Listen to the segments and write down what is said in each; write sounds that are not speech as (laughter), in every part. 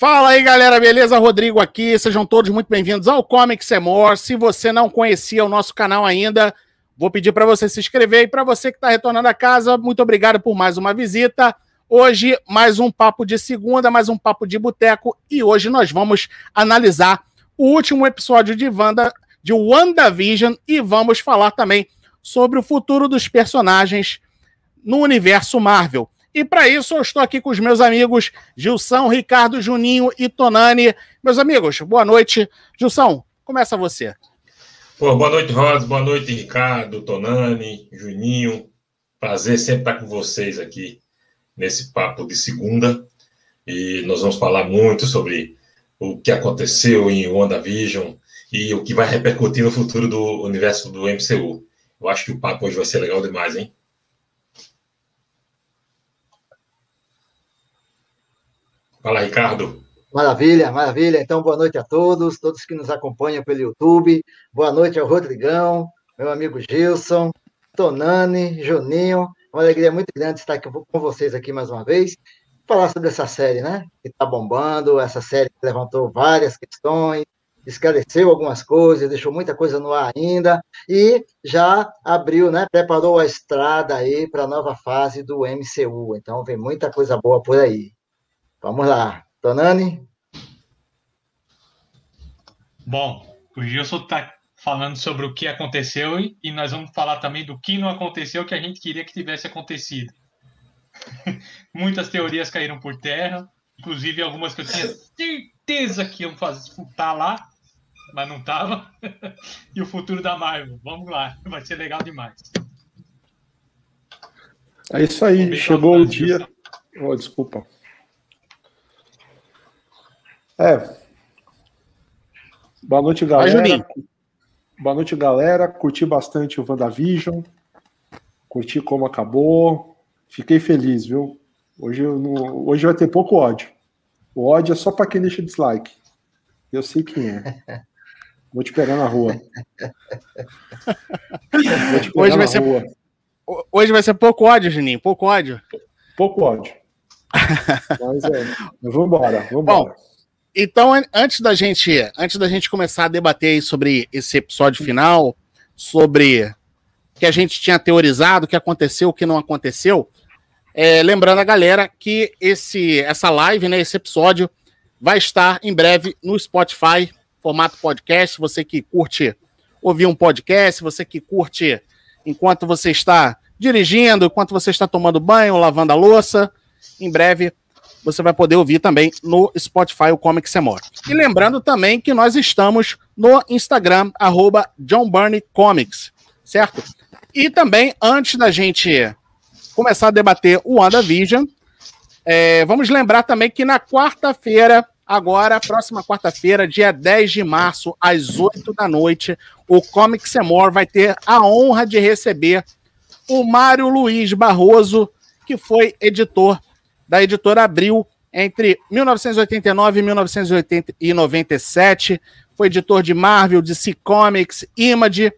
Fala aí, galera, beleza? Rodrigo aqui. Sejam todos muito bem-vindos ao Comics More. Se você não conhecia o nosso canal ainda, vou pedir para você se inscrever. E para você que está retornando a casa, muito obrigado por mais uma visita. Hoje, mais um papo de segunda, mais um papo de boteco. E hoje nós vamos analisar o último episódio de Wanda, de WandaVision, e vamos falar também sobre o futuro dos personagens no universo Marvel. E para isso eu estou aqui com os meus amigos Gilson, Ricardo, Juninho e Tonani. Meus amigos, boa noite. Gilson, começa você. Pô, boa noite, Rods. Boa noite, Ricardo, Tonani, Juninho. Prazer sempre estar com vocês aqui nesse papo de segunda. E nós vamos falar muito sobre o que aconteceu em WandaVision e o que vai repercutir no futuro do universo do MCU. Eu acho que o papo hoje vai ser legal demais, hein? Fala, Ricardo. Maravilha, maravilha. Então, boa noite a todos, todos que nos acompanham pelo YouTube. Boa noite ao Rodrigão, meu amigo Gilson, Tonani, Juninho. Uma alegria muito grande estar aqui com vocês aqui mais uma vez. Falar sobre essa série, né? Que está bombando, essa série que levantou várias questões, esclareceu algumas coisas, deixou muita coisa no ar ainda e já abriu, né? Preparou a estrada aí para a nova fase do MCU. Então, vem muita coisa boa por aí. Vamos lá. Tonani? Bom, o Gilson está falando sobre o que aconteceu e nós vamos falar também do que não aconteceu que a gente queria que tivesse acontecido. (laughs) Muitas teorias caíram por terra, inclusive algumas que eu tinha certeza que iam fazer, tá lá, mas não tava. (laughs) e o futuro da Marvel, vamos lá, vai ser legal demais. É isso aí, chegou o dia. Oh, desculpa. É. Boa noite, galera. Boa noite, galera. Curti bastante o WandaVision. Curti como acabou. Fiquei feliz, viu? Hoje, não... Hoje vai ter pouco ódio. O ódio é só para quem deixa dislike. Eu sei quem é. Vou te pegar na rua. Hoje vai, ser... Rua. Hoje vai ser pouco ódio, Juninho. Pouco ódio. Pouco ódio. (laughs) Mas é. Vamos embora. Vamos embora. Então, antes da gente, antes da gente começar a debater sobre esse episódio final, sobre que a gente tinha teorizado, o que aconteceu, o que não aconteceu, é, lembrando a galera que esse, essa live, né, esse episódio, vai estar em breve no Spotify, formato podcast. Você que curte ouvir um podcast, você que curte enquanto você está dirigindo, enquanto você está tomando banho, lavando a louça, em breve você vai poder ouvir também no Spotify o Comics More. E lembrando também que nós estamos no Instagram, arroba Comics, certo? E também, antes da gente começar a debater o WandaVision, é, vamos lembrar também que na quarta-feira, agora, próxima quarta-feira, dia 10 de março, às 8 da noite, o Comics More vai ter a honra de receber o Mário Luiz Barroso, que foi editor da editora Abril entre 1989 e 1997. Foi editor de Marvel, DC Comics, Image.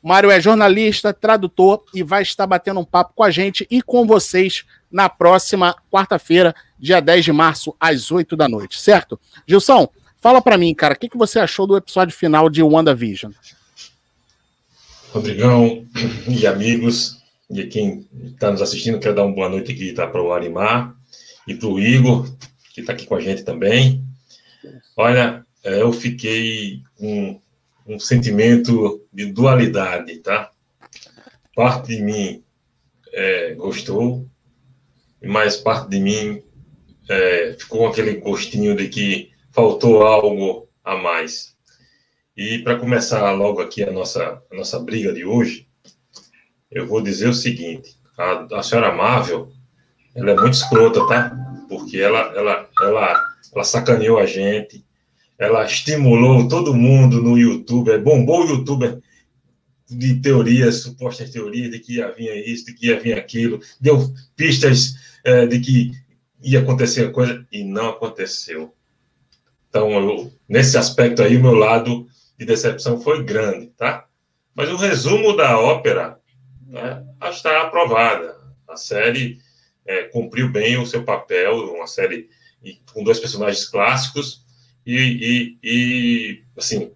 Mário é jornalista, tradutor e vai estar batendo um papo com a gente e com vocês na próxima quarta-feira, dia 10 de março, às 8 da noite, certo? Gilson, fala para mim, cara, o que, que você achou do episódio final de WandaVision? Rodrigão e amigos, e quem está nos assistindo, quero dar uma boa noite aqui tá, para o Arimar e para o Igor, que está aqui com a gente também. Olha, é, eu fiquei um, um sentimento de dualidade, tá? Parte de mim é, gostou, mas parte de mim é, ficou com aquele gostinho de que faltou algo a mais. E para começar logo aqui a nossa, a nossa briga de hoje, eu vou dizer o seguinte: a, a senhora Marvel ela é muito escrota, tá? Porque ela, ela, ela, ela sacaneou a gente, ela estimulou todo mundo no YouTube, é, bombou o YouTube de teorias, supostas teorias de que ia vir isso, de que ia vir aquilo, deu pistas é, de que ia acontecer coisa e não aconteceu. Então, eu, nesse aspecto aí, o meu lado de decepção foi grande, tá? Mas o resumo da ópera né, está aprovada. A série é, cumpriu bem o seu papel, uma série com dois personagens clássicos, e, e, e, assim,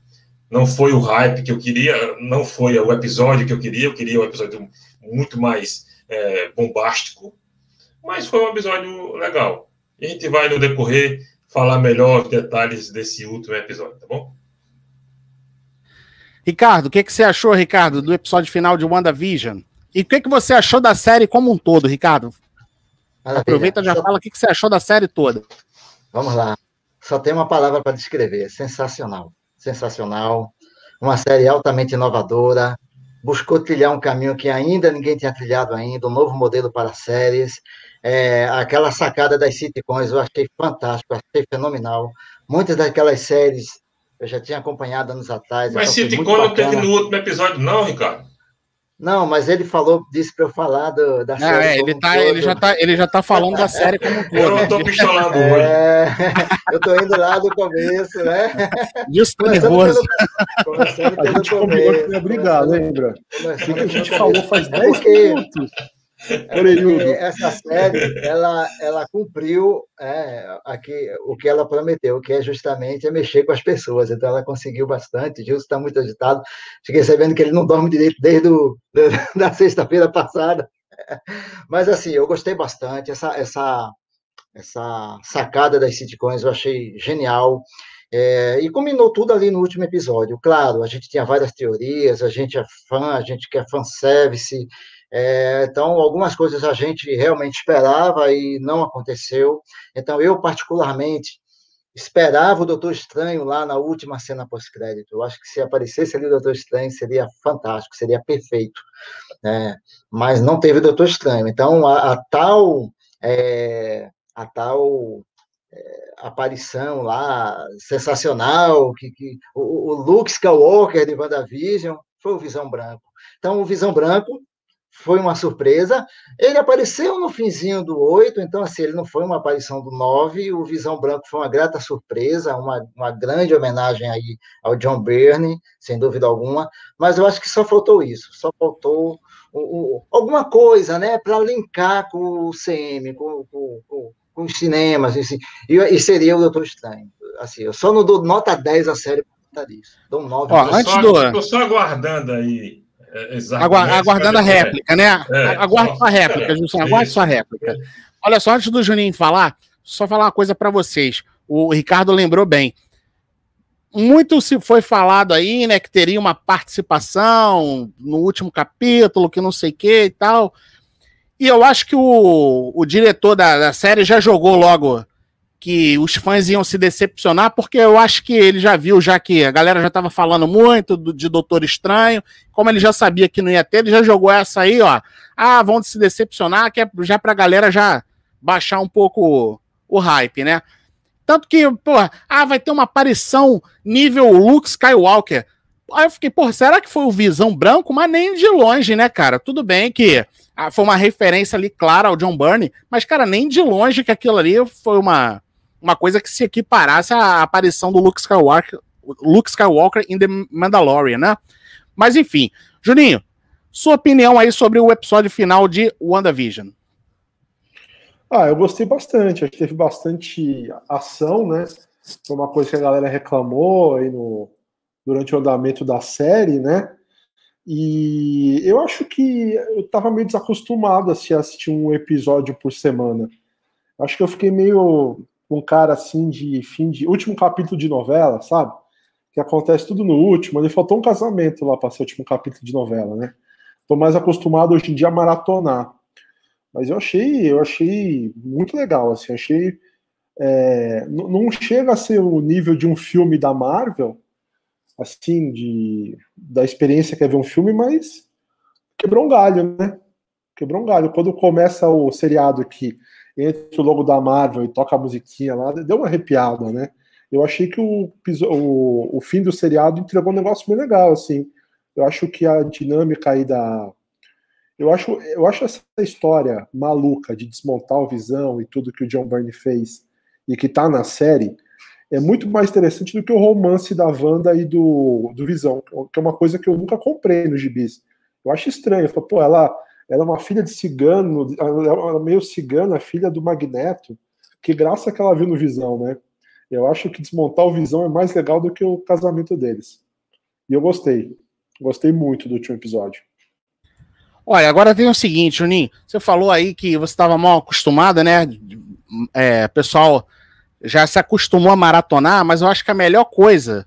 não foi o hype que eu queria, não foi o episódio que eu queria, eu queria um episódio muito mais é, bombástico, mas foi um episódio legal. E a gente vai, no decorrer, falar melhor os detalhes desse último episódio, tá bom? Ricardo, o que, que você achou, Ricardo, do episódio final de WandaVision? E o que, que você achou da série como um todo, Ricardo? Maravilha. Aproveita e já fala o que, que você achou da série toda. Vamos lá. Só tem uma palavra para descrever: sensacional. Sensacional. Uma série altamente inovadora. Buscou trilhar um caminho que ainda ninguém tinha trilhado ainda, um novo modelo para séries. É, aquela sacada das sitcoms eu achei fantástico, achei fenomenal. Muitas daquelas séries eu já tinha acompanhado anos atrás. Mas sitcom não teve no último episódio, não, Ricardo? Não, mas ele falou, disse para eu falar do, da série. É, ele, tá, ele, já tá, ele já tá falando da série como um (laughs) todo. Eu não tô pistolando é, (laughs) Eu tô indo lá do começo, né? Isso tá nervoso. Pelo, começando pelo a gente começo. Que brigar, lembra? O que a gente falou faz 10 minutos. É, essa série, ela, ela cumpriu é, aqui, o que ela prometeu, que é justamente é mexer com as pessoas. Então, ela conseguiu bastante. Gilson está muito agitado. Fiquei sabendo que ele não dorme direito desde o, (laughs) da sexta-feira passada. Mas, assim, eu gostei bastante. Essa, essa, essa sacada das sitcoms eu achei genial. É, e combinou tudo ali no último episódio. Claro, a gente tinha várias teorias, a gente é fã, a gente quer fanservice, é, então, algumas coisas a gente realmente esperava e não aconteceu. Então, eu, particularmente, esperava o Doutor Estranho lá na última cena pós-crédito. Eu acho que se aparecesse ali o Doutor Estranho seria fantástico, seria perfeito. Né? Mas não teve o Doutor Estranho. Então, a, a tal. É, a tal é, aparição lá sensacional que, que o, o Luke Skywalker de WandaVision foi o Visão Branco. Então, o Visão Branco foi uma surpresa. Ele apareceu no finzinho do 8, então assim, ele não foi uma aparição do 9, o Visão Branco foi uma grata surpresa, uma, uma grande homenagem aí ao John Byrne, sem dúvida alguma, mas eu acho que só faltou isso, só faltou o, o, alguma coisa, né, para linkar com o CM, com, com, com, com os cinemas, assim, e, e, seria o Doutor Estranho. Assim, eu só não dou nota 10 à série por conta disso. Dou um 9. Ó, antes do... Estou só aguardando aí é, aguardando a réplica, né? É, Aguarde sua réplica, Juscelino. Aguarde sua réplica. Olha só, antes do Juninho falar, só falar uma coisa para vocês. O Ricardo lembrou bem. Muito se foi falado aí, né, que teria uma participação no último capítulo, que não sei o que e tal. E eu acho que o, o diretor da, da série já jogou logo que os fãs iam se decepcionar, porque eu acho que ele já viu, já que a galera já estava falando muito do, de Doutor Estranho, como ele já sabia que não ia ter, ele já jogou essa aí, ó. Ah, vão se decepcionar, que é já pra galera já baixar um pouco o, o hype, né? Tanto que, pô, ah, vai ter uma aparição nível Luke Skywalker. Aí eu fiquei, pô, será que foi o Visão Branco? Mas nem de longe, né, cara? Tudo bem que ah, foi uma referência ali clara ao John Byrne, mas, cara, nem de longe que aquilo ali foi uma uma coisa que se equiparasse à aparição do Luke Skywalker, Luke Skywalker em The Mandalorian, né? Mas enfim, Juninho, sua opinião aí sobre o episódio final de WandaVision. Ah, eu gostei bastante, acho que teve bastante ação, né? Foi uma coisa que a galera reclamou aí no, durante o andamento da série, né? E eu acho que eu tava meio desacostumado a assistir um episódio por semana. Acho que eu fiquei meio um cara assim de fim de último capítulo de novela, sabe? Que acontece tudo no último. Ele faltou um casamento lá para ser o último capítulo de novela, né? Tô mais acostumado hoje em dia a maratonar. Mas eu achei, eu achei muito legal, assim, achei é, não chega a ser o nível de um filme da Marvel, assim, de da experiência que é ver um filme, mas quebrou um galho, né? Quebrou um galho. Quando começa o seriado que entre o logo da Marvel e toca a musiquinha lá, deu uma arrepiada, né? Eu achei que o, o, o fim do seriado entregou um negócio bem legal, assim. Eu acho que a dinâmica aí da. Eu acho, eu acho essa história maluca de desmontar o Visão e tudo que o John Byrne fez e que tá na série é muito mais interessante do que o romance da Wanda e do, do Visão, que é uma coisa que eu nunca comprei no gibis. Eu acho estranho. Eu falo, pô, ela ela é uma filha de cigano, ela é meio cigana, filha do Magneto. que graça que ela viu no Visão, né? Eu acho que desmontar o Visão é mais legal do que o casamento deles. E eu gostei. Gostei muito do último episódio. Olha, agora tem o seguinte, Juninho. Você falou aí que você estava mal acostumada, né? É, pessoal já se acostumou a maratonar, mas eu acho que a melhor coisa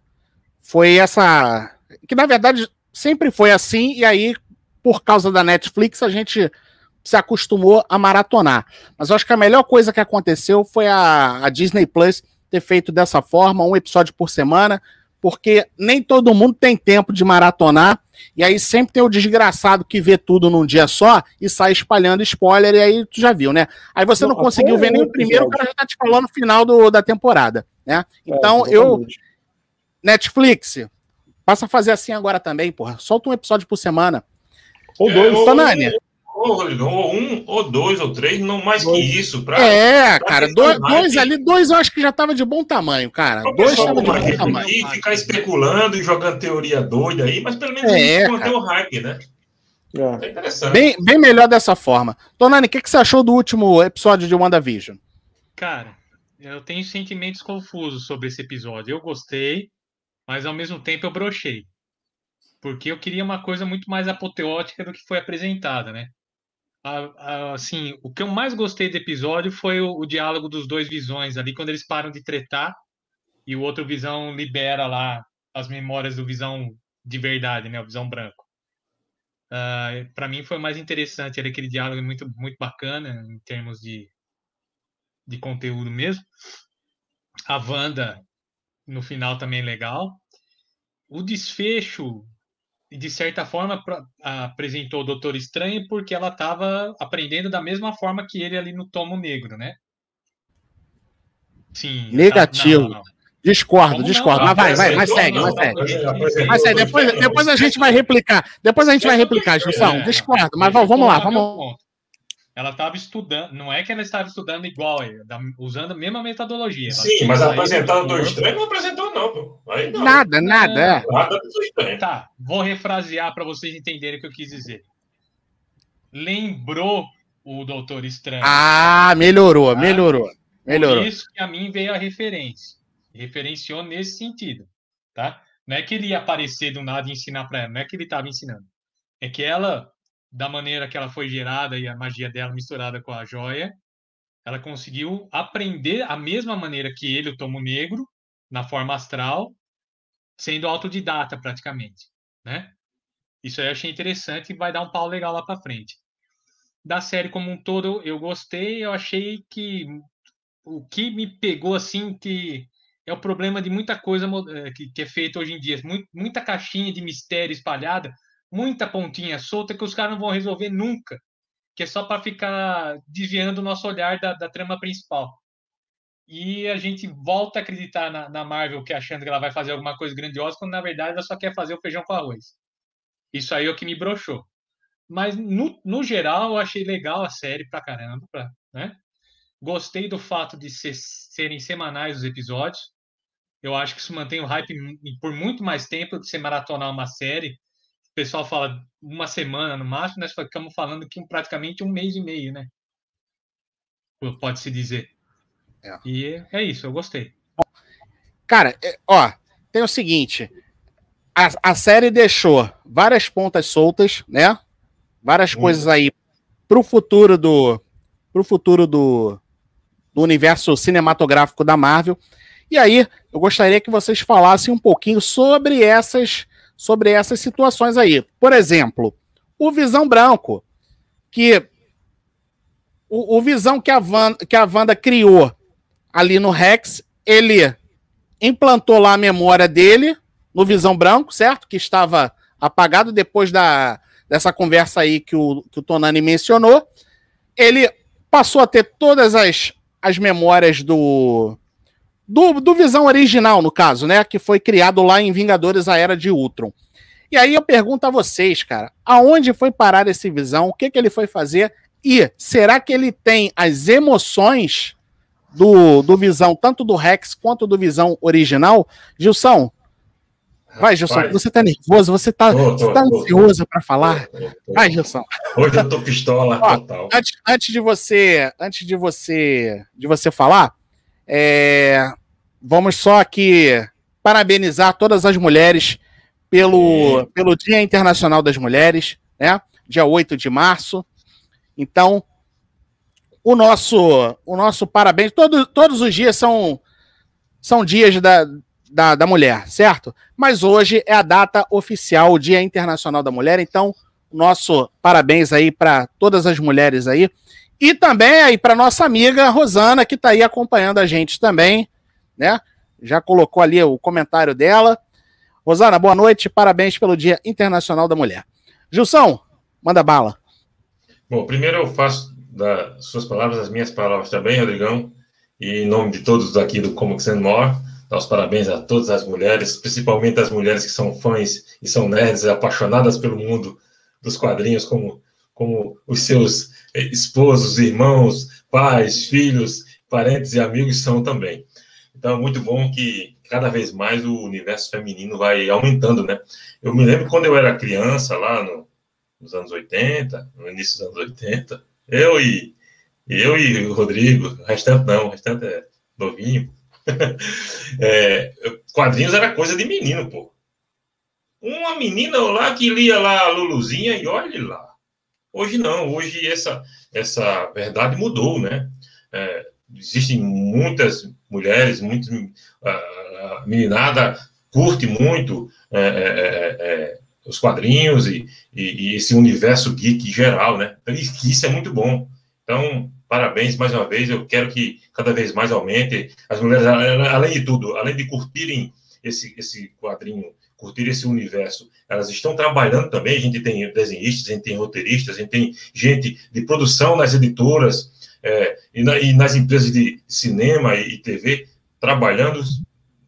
foi essa. Que na verdade sempre foi assim, e aí, por causa da Netflix, a gente se acostumou a maratonar. Mas eu acho que a melhor coisa que aconteceu foi a, a Disney Plus ter feito dessa forma, um episódio por semana, porque nem todo mundo tem tempo de maratonar, e aí sempre tem o desgraçado que vê tudo num dia só e sai espalhando spoiler, e aí tu já viu, né? Aí você não, não conseguiu ver nem o primeiro, o cara já tá te falando no final do, da temporada, né? É, então eu. Netflix, passa a fazer assim agora também, porra. Solta um episódio por semana. Ou dois. É, Tanânia. Ou, ou um, ou dois, ou três, não mais dois. que isso. Pra, é, pra cara, dois, dois, ali, dois eu acho que já tava de bom tamanho, cara. dois tava de bom tamanho. E ficar especulando e jogando teoria doida aí, mas pelo menos é, manter o hype, né? É. é interessante. Bem, bem melhor dessa forma. Tonani, o que, que você achou do último episódio de WandaVision? Cara, eu tenho sentimentos confusos sobre esse episódio. Eu gostei, mas ao mesmo tempo eu brochei. Porque eu queria uma coisa muito mais apoteótica do que foi apresentada, né? assim, o que eu mais gostei do episódio foi o, o, diálogo dos dois visões ali, quando eles param de tretar e o outro visão libera lá as memórias do visão de verdade, né? O visão branco. Uh, ah, para mim foi mais interessante, era aquele diálogo muito, muito bacana em termos de, de conteúdo mesmo. A Wanda, no final, também legal. O desfecho e de certa forma apresentou o Doutor Estranho porque ela estava aprendendo da mesma forma que ele ali no Tomo Negro, né? Sim. Negativo. Não, não, não. Discordo, Como discordo. Mas vai, vai, mas segue, mas segue. Mas segue. Depois, depois a gente vai replicar. Depois a gente vai replicar, Gilson. Discordo, mas vamos lá, vamos ela estava estudando, não é que ela estava estudando igual, usando a mesma metodologia. Sim, mas apresentar o Doutor Estranho não apresentou, não. Aí não. Nada, nada. É. Nada Tá, vou refrasear para vocês entenderem o que eu quis dizer. Lembrou o Doutor Estranho. Ah, melhorou, tá? melhorou. Melhorou. Por isso que a mim veio a referência. Referenciou nesse sentido, tá? Não é que ele ia aparecer do nada e ensinar para ela, não é que ele estava ensinando. É que ela da maneira que ela foi gerada e a magia dela misturada com a joia, ela conseguiu aprender a mesma maneira que ele, o Tomo Negro, na forma astral, sendo autodidata praticamente, né? Isso aí eu achei interessante e vai dar um pau legal lá para frente. Da série como um todo, eu gostei, eu achei que o que me pegou assim que é o problema de muita coisa eh, que, é feita hoje em dia, muita caixinha de mistério espalhada, muita pontinha solta que os caras não vão resolver nunca, que é só para ficar desviando o nosso olhar da, da, trama principal. E a gente volta a acreditar na, na, Marvel que achando que ela vai fazer alguma coisa grandiosa, quando na verdade ela só quer fazer o feijão com arroz. Isso aí é o que me broxou. Mas no, no geral eu achei legal a série pra caramba, pra, né? Gostei do fato de ser, serem semanais os episódios. Eu acho que isso mantém o hype por muito mais tempo do que você maratonar uma série pessoal fala uma semana no máximo, nós ficamos falando que praticamente um mês e meio, né? Pode-se dizer. É. E é isso, eu gostei. Cara, é, ó, tem o seguinte: a, a série deixou várias pontas soltas, né? Várias hum. coisas aí pro futuro do pro futuro do, do universo cinematográfico da Marvel. E aí, eu gostaria que vocês falassem um pouquinho sobre essas sobre essas situações aí. Por exemplo, o Visão Branco, que o, o Visão que a, Van, que a Wanda criou ali no Rex, ele implantou lá a memória dele no Visão Branco, certo? Que estava apagado depois da, dessa conversa aí que o, que o Tonani mencionou. Ele passou a ter todas as, as memórias do, do, do Visão original, no caso, né? Que foi criado lá em Vingadores a Era de Ultron. E aí eu pergunto a vocês, cara, aonde foi parar esse Visão? O que, que ele foi fazer? E será que ele tem as emoções do, do Visão, tanto do Rex quanto do Visão original? Gilson, Vai, Gilson, você tá nervoso, você tá, tô, tô, você tá tô, ansioso para falar. Vai, Gilson. Hoje eu tô pistola Ó, total. Antes, antes, de você, antes de você, de você falar, é, vamos só aqui parabenizar todas as mulheres pelo, pelo Dia Internacional das Mulheres, né? Dia 8 de março. Então, o nosso, o nosso parabéns. Todo, todos os dias são, são dias da, da, da mulher, certo? Mas hoje é a data oficial, o Dia Internacional da Mulher. Então, nosso parabéns aí para todas as mulheres aí. E também aí para nossa amiga Rosana, que está aí acompanhando a gente também, né? Já colocou ali o comentário dela. Rosana, boa noite, parabéns pelo Dia Internacional da Mulher. Gilson, manda bala. Bom, primeiro eu faço das suas palavras as minhas palavras também, Rodrigão, e em nome de todos daqui do Como Sendo More, dar os parabéns a todas as mulheres, principalmente as mulheres que são fãs e são nerds, apaixonadas pelo mundo dos quadrinhos, como, como os seus esposos, irmãos, pais, filhos, parentes e amigos são também. Então é muito bom que cada vez mais o universo feminino vai aumentando, né? Eu me lembro quando eu era criança, lá no, nos anos 80, no início dos anos 80, eu e eu e o Rodrigo, o restante não, o restante é novinho. (laughs) é, quadrinhos era coisa de menino, pô. Uma menina lá que lia lá a Luluzinha e olhe lá. Hoje não, hoje essa, essa verdade mudou, né? É, existem muitas mulheres, muitas, a, a meninada curte muito é, é, é, é os quadrinhos e, e, e, esse universo geek geral, né? Então, isso é muito bom. Então, parabéns mais uma vez. Eu quero que cada vez mais aumente. As mulheres, além de tudo, além de curtirem esse, esse quadrinho, curtir esse universo, elas estão trabalhando também. A gente tem desenhistas, a gente tem roteiristas, a gente tem gente de produção nas editoras é, e, na, e, nas empresas de cinema e, e TV trabalhando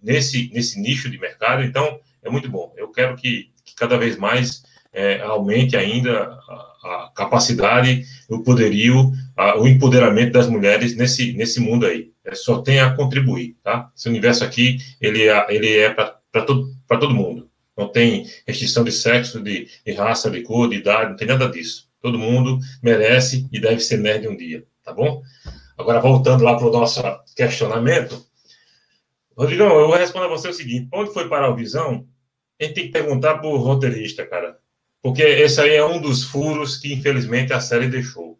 nesse, nesse nicho de mercado. Então, é muito bom. Eu quero que, que cada vez mais é, aumente ainda a capacidade, o poderio, a, o empoderamento das mulheres nesse, nesse mundo aí. É, só tem a contribuir, tá? Esse universo aqui, ele é, ele é para todo, todo mundo. Não tem restrição de sexo, de, de, raça, de cor, de idade, não tem nada disso. Todo mundo merece e deve ser nerd um dia, tá bom? Agora, voltando lá para o nosso questionamento. Rodrigão, eu vou responder a você o seguinte: onde foi parar o Visão? A gente tem que perguntar para o roteirista, cara porque esse aí é um dos furos que, infelizmente, a série deixou.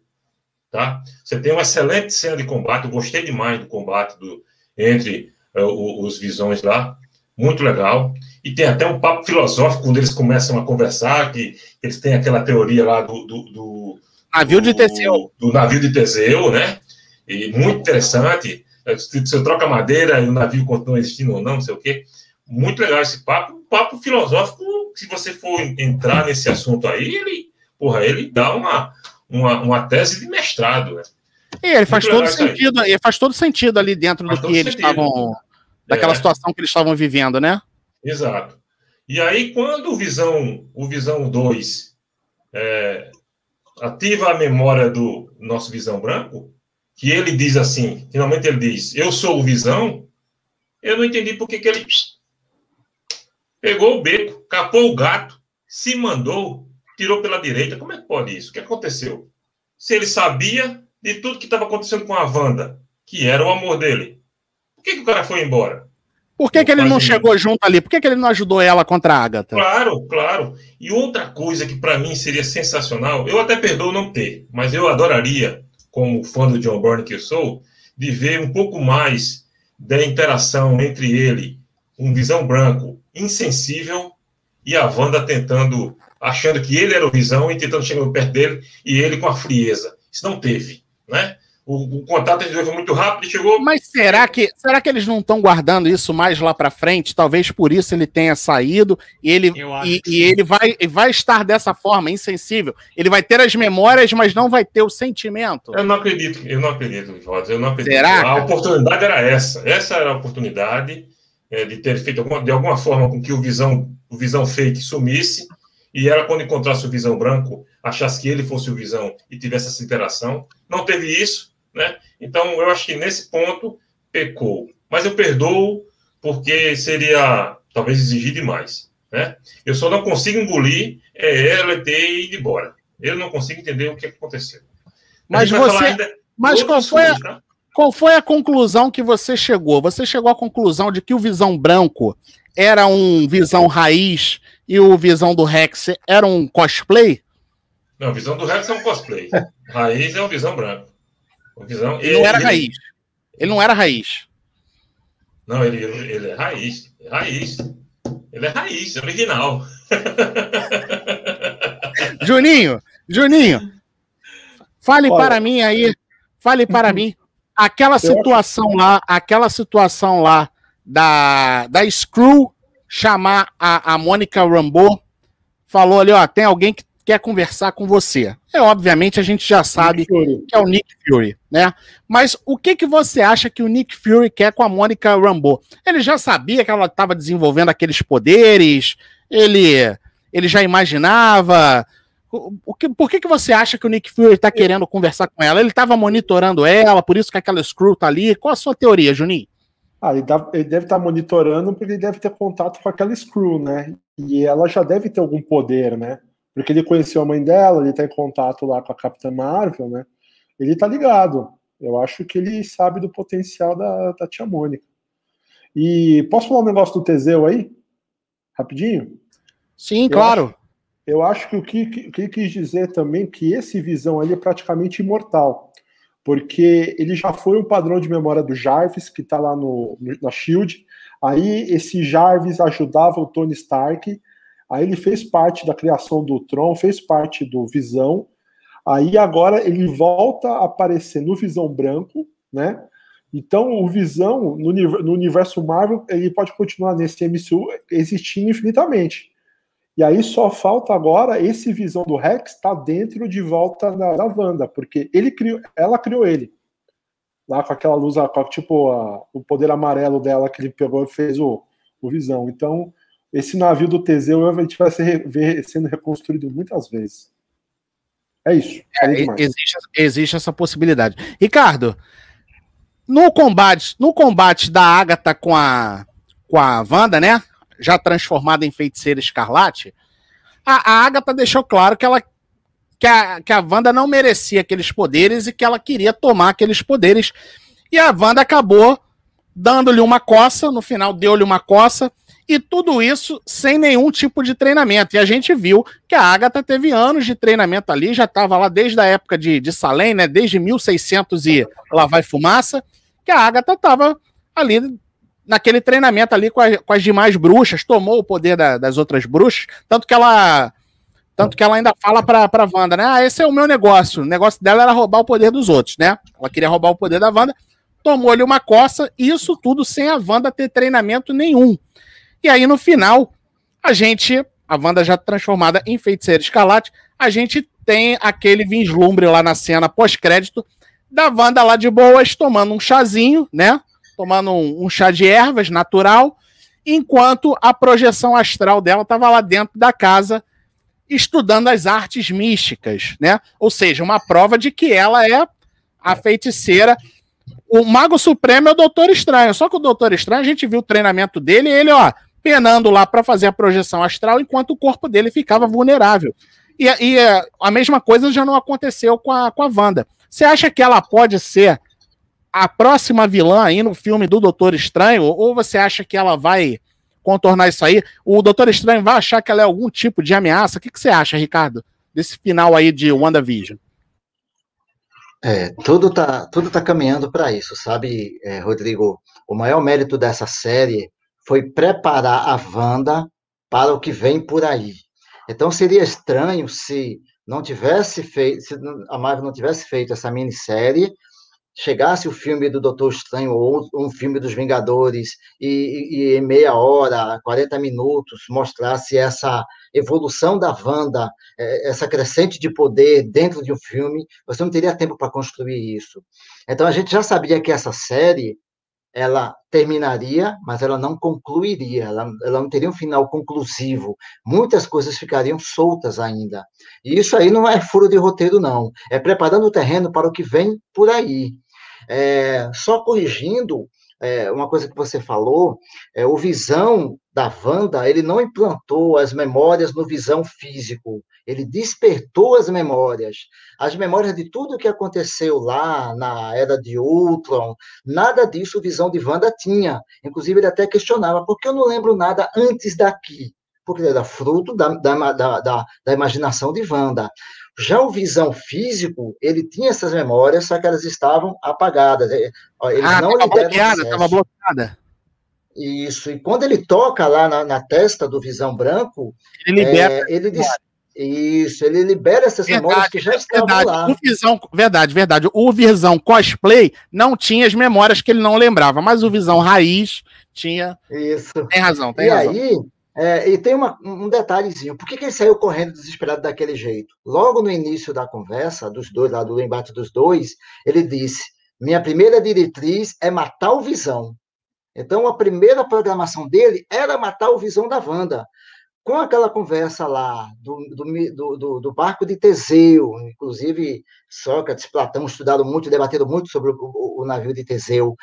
Tá? Você tem uma excelente cena de combate, eu gostei demais do combate do, entre uh, os visões lá, muito legal. E tem até um papo filosófico quando eles começam a conversar, que eles têm aquela teoria lá do. do, do navio de Teseu. Do, navio de Teseu, né? E muito interessante. Se você troca madeira e o navio continua existindo ou não, não sei o quê. Muito legal esse papo. Um papo filosófico se você for entrar nesse assunto aí, ele, porra, ele dá uma, uma, uma tese de mestrado, né? E ele faz todo sentido, ele faz todo sentido ali dentro faz do que eles estavam. Daquela é. situação que eles estavam vivendo, né? Exato. E aí, quando o Visão, o Visão 2 é, ativa a memória do nosso Visão Branco, que ele diz assim, finalmente ele diz, eu sou o Visão, eu não entendi por que, que ele Pegou o beco, capou o gato, se mandou, tirou pela direita. Como é que pode isso? O que aconteceu? Se ele sabia de tudo que estava acontecendo com a Wanda, que era o amor dele, que, que o cara foi embora? Por que, que ele não chegou junto ali? Por que, que ele não ajudou ela contra a Agatha? Claro, claro. E outra coisa que para mim seria sensacional, eu até perdoo não ter, mas eu adoraria, como fã do John Byrne que eu sou, de ver um pouco mais da interação entre ele, um visão branco, insensível e a Wanda tentando, achando que ele era o Visão e tentando chegar perto dele e ele com a frieza. Isso não teve, né? O, o contato entre foi muito rápido e chegou. Mas será que, será que eles não estão guardando isso mais lá para frente? Talvez por isso ele tenha saído e ele, e, e, ele vai, vai estar dessa forma, insensível. Ele vai ter as memórias, mas não vai ter o sentimento. Eu não acredito, eu não acredito, Jorge, eu não acredito. Será? A oportunidade era essa. Essa era a oportunidade é, de ter feito alguma, de alguma forma com que o visão, o visão fake sumisse, e ela, quando encontrasse o visão branco, achasse que ele fosse o visão e tivesse essa interação. Não teve isso, né? Então, eu acho que nesse ponto pecou. Mas eu perdoo porque seria talvez exigir demais. Né? Eu só não consigo engolir é, ela ter ido embora. Eu não consigo entender o que aconteceu. Mas você. Mas qual foi, a, tá? qual foi a conclusão que você chegou? Você chegou à conclusão de que o Visão Branco era um Visão Raiz e o Visão do Rex era um cosplay? Não, o Visão do Rex é um cosplay. (laughs) Raiz é o Visão Branco. O visão, ele, ele não era ele, raiz. Ele não era raiz. Não, ele, ele é raiz. É raiz. Ele é raiz, é original. (laughs) Juninho, Juninho, fale Olha, para mim aí, fale para mim, aquela situação lá, aquela situação lá da, da Screw chamar a, a Mônica Rambeau, falou ali, ó, tem alguém que quer conversar com você. É, obviamente, a gente já sabe que é o Nick Fury, né? Mas o que, que você acha que o Nick Fury quer com a Mônica Rambeau? Ele já sabia que ela estava desenvolvendo aqueles poderes? Ele, ele já imaginava? O que, por que, que você acha que o Nick Fury está querendo conversar com ela? Ele estava monitorando ela, por isso que aquela Screw tá ali. Qual a sua teoria, Juninho? Ah, ele, tá, ele deve estar tá monitorando porque ele deve ter contato com aquela Screw, né? E ela já deve ter algum poder, né? Porque ele conheceu a mãe dela, ele está em contato lá com a Capitã Marvel, né? Ele está ligado. Eu acho que ele sabe do potencial da, da tia Mônica. E posso falar um negócio do Teseu aí? Rapidinho? Sim, eu claro. Acho, eu acho que o que, que, que quis dizer também que esse visão ali é praticamente imortal. Porque ele já foi um padrão de memória do Jarvis, que está lá no, na Shield. Aí esse Jarvis ajudava o Tony Stark Aí ele fez parte da criação do Tron, fez parte do Visão. Aí agora ele volta a aparecer no Visão Branco, né? Então o Visão no, no universo Marvel ele pode continuar nesse MCU existindo infinitamente. E aí só falta agora esse Visão do Rex estar tá dentro de volta da, da Wanda, porque ele criou, ela criou ele lá com aquela luz, com, tipo a, o poder amarelo dela que ele pegou e fez o, o Visão. Então esse navio do Teseu a gente vai ver sendo reconstruído muitas vezes. É isso. É, existe, existe essa possibilidade. Ricardo, no combate, no combate da Agatha com a com a Wanda, né? Já transformada em feiticeira escarlate, a, a Agatha deixou claro que ela que a, que a Wanda não merecia aqueles poderes e que ela queria tomar aqueles poderes. E a Wanda acabou dando-lhe uma coça, no final deu-lhe uma coça, e tudo isso sem nenhum tipo de treinamento. E a gente viu que a Agatha teve anos de treinamento ali, já estava lá desde a época de, de Salem, né? Desde 1600 e lá vai fumaça, que a Agatha estava ali naquele treinamento ali com, a, com, as demais bruxas, tomou o poder da, das outras bruxas, tanto que ela tanto que ela ainda fala pra, pra Wanda, né? Ah, esse é o meu negócio. O negócio dela era roubar o poder dos outros, né? Ela queria roubar o poder da Wanda, tomou-lhe uma coça, isso tudo sem a Wanda ter treinamento nenhum. E aí, no final, a gente, a Wanda já transformada em feiticeira escarlate, a gente tem aquele vislumbre lá na cena pós-crédito da Wanda lá de boas, tomando um chazinho, né? Tomando um, um chá de ervas natural, enquanto a projeção astral dela estava lá dentro da casa estudando as artes místicas, né? Ou seja, uma prova de que ela é a feiticeira. O Mago Supremo é o Doutor Estranho, só que o Doutor Estranho, a gente viu o treinamento dele e ele, ó, penando lá para fazer a projeção astral, enquanto o corpo dele ficava vulnerável. E, e a mesma coisa já não aconteceu com a, com a Wanda. Você acha que ela pode ser a próxima vilã aí no filme do Doutor Estranho? Ou você acha que ela vai contornar isso aí? O Doutor Estranho vai achar que ela é algum tipo de ameaça? O que, que você acha, Ricardo, desse final aí de WandaVision? É, tudo tá, tudo tá caminhando para isso, sabe, é, Rodrigo? O maior mérito dessa série foi preparar a Wanda para o que vem por aí. Então seria estranho se não tivesse feito, se a Marvel não tivesse feito essa minissérie, chegasse o filme do Doutor Estranho ou um filme dos Vingadores e, e, em meia hora, 40 minutos, mostrasse essa evolução da Wanda, é, essa crescente de poder dentro de um filme, você não teria tempo para construir isso. Então a gente já sabia que essa série ela terminaria, mas ela não concluiria, ela, ela não teria um final conclusivo. Muitas coisas ficariam soltas ainda. E isso aí não é furo de roteiro, não. É preparando o terreno para o que vem por aí. É, só corrigindo, é, uma coisa que você falou, é, o Visão da Wanda, ele não implantou as memórias no Visão físico, ele despertou as memórias. As memórias de tudo que aconteceu lá na Era de Ultron, nada disso o Visão de Wanda tinha. Inclusive, ele até questionava, por que eu não lembro nada antes daqui? Porque ele era fruto da, da, da, da, da imaginação de Wanda. Já o Visão físico, ele tinha essas memórias, só que elas estavam apagadas. Eles ah, não estava bloqueada, estava bloqueada. Isso, e quando ele toca lá na, na testa do Visão Branco, ele libera. É, ele diz, isso, ele libera essas verdade, memórias que já estavam verdade. lá. O Visão, verdade, verdade. O Visão cosplay não tinha as memórias que ele não lembrava, mas o Visão raiz tinha. Isso. Tem razão, tem e razão. E aí, é, e tem uma, um detalhezinho. Por que, que ele saiu correndo desesperado daquele jeito? Logo no início da conversa, dos dois, lá do embate dos dois, ele disse: Minha primeira diretriz é matar o Visão. Então, a primeira programação dele era matar o Visão da Wanda. Com aquela conversa lá do, do, do, do barco de Teseu, inclusive Sócrates, Platão estudaram muito, debateram muito sobre o, o, o navio de Teseu.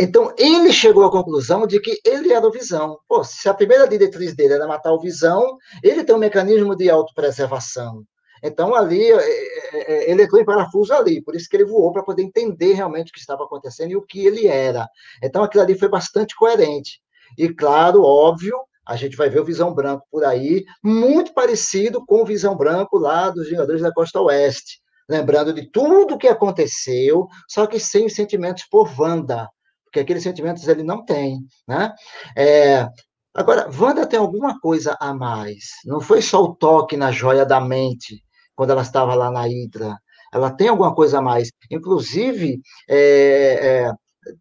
Então, ele chegou à conclusão de que ele era o Visão. Pô, se a primeira diretriz dele era matar o Visão, ele tem um mecanismo de autopreservação. Então, ali, é, é, é, ele entrou em parafuso ali, por isso que ele voou, para poder entender realmente o que estava acontecendo e o que ele era. Então, aquilo ali foi bastante coerente. E, claro, óbvio, a gente vai ver o Visão Branco por aí, muito parecido com o Visão Branco lá dos Vingadores da Costa Oeste. Lembrando de tudo o que aconteceu, só que sem os sentimentos por Wanda porque aqueles sentimentos ele não tem, né? É, agora, Wanda tem alguma coisa a mais. Não foi só o toque na joia da mente quando ela estava lá na Hydra. Ela tem alguma coisa a mais. Inclusive, é, é,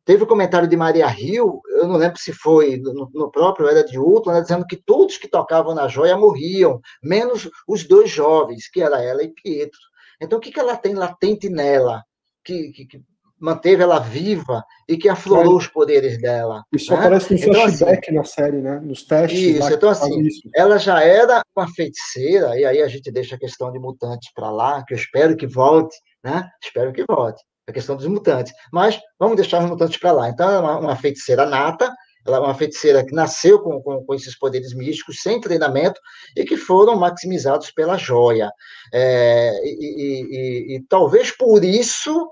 teve o um comentário de Maria Rio, eu não lembro se foi no, no próprio Era de Ultron, né, dizendo que todos que tocavam na joia morriam, menos os dois jovens, que era ela e Pietro. Então, o que, que ela tem latente nela? Que, que, que manteve ela viva e que aflorou é. os poderes dela. Isso né? aparece no então, flashback assim, na série, né? Nos testes. Isso, então assim, isso. ela já era uma feiticeira, e aí a gente deixa a questão de mutantes para lá, que eu espero que volte, né? Espero que volte. A questão dos mutantes. Mas vamos deixar os mutantes para lá. Então, ela é uma, uma feiticeira nata, ela é uma feiticeira que nasceu com, com, com, esses poderes místicos, sem treinamento, e que foram maximizados pela joia. É, e, e, e, e, talvez por isso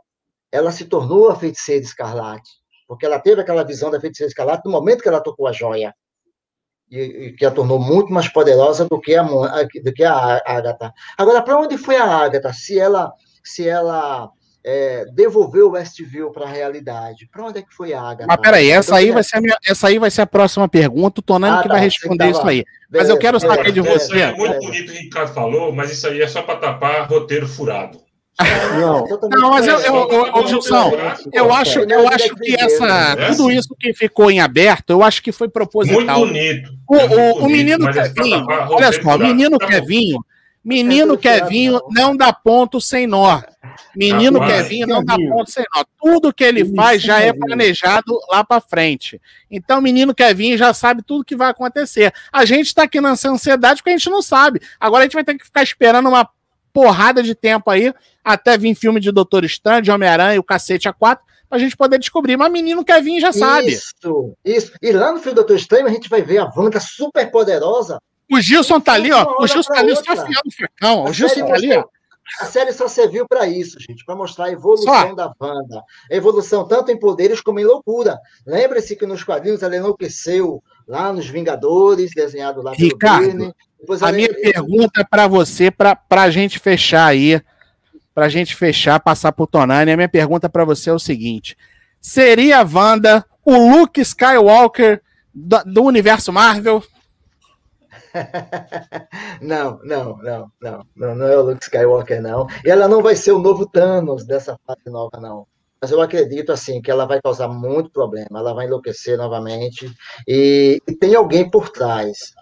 ela se tornou a feiticeira escarlate, porque ela teve aquela visão da feiticeira escarlate no momento que ela tocou a joia, e, e que a tornou muito mais poderosa do que a, do que a Agatha. Agora, para onde foi a Agatha? Se ela, se ela é, devolveu o Westview para a realidade. Para onde é que foi a Agatha? Mas peraí, essa, então, aí vai ser a minha, essa aí vai ser a próxima pergunta. O Tonani ah, que tá, vai responder isso aí. Beleza, mas eu quero saber de você. É muito bonito o que o Ricardo falou, mas isso aí é só para tapar roteiro furado. Não, não mas eu, eu, eu, Gilson, eu acho, eu acho que essa, tudo isso que ficou em aberto, eu acho que foi proposital. Muito bonito. O, o, o menino Kevinho, olha só, o menino Kevinho, menino Kevinho não dá ponto sem nó. Menino Kevinho não dá ponto sem nó. Tudo que ele faz já é planejado lá para frente. Então, menino Kevinho já sabe tudo que vai acontecer. A gente está aqui nessa ansiedade porque a gente não sabe. Agora a gente vai ter que ficar esperando uma porrada de tempo aí, até vir filme de Doutor Estranho, de Homem-Aranha, o cacete a quatro, pra gente poder descobrir. Mas menino quer vir já sabe. Isso, isso. E lá no filme do Doutor Estranho a gente vai ver a Wanda super poderosa. O Gilson tá ali, ó. O Gilson tá ali só afiando o facão. O Gilson tá ali, ó. A série só serviu para isso, gente, para mostrar a evolução só. da Wanda. A evolução tanto em poderes como em loucura. Lembre-se que nos quadrinhos ela enlouqueceu lá nos Vingadores, desenhado lá pelo Ricardo, a minha pergunta para você, para a gente fechar aí, para a gente fechar, passar para o Tonani, a minha pergunta para você é o seguinte: seria a Wanda o Luke Skywalker do, do universo Marvel? (laughs) não, não, não, não, não, não é o Luke Skywalker, não. E ela não vai ser o novo Thanos dessa fase nova, não. Mas eu acredito, assim, que ela vai causar muito problema, ela vai enlouquecer novamente, e, e tem alguém por trás.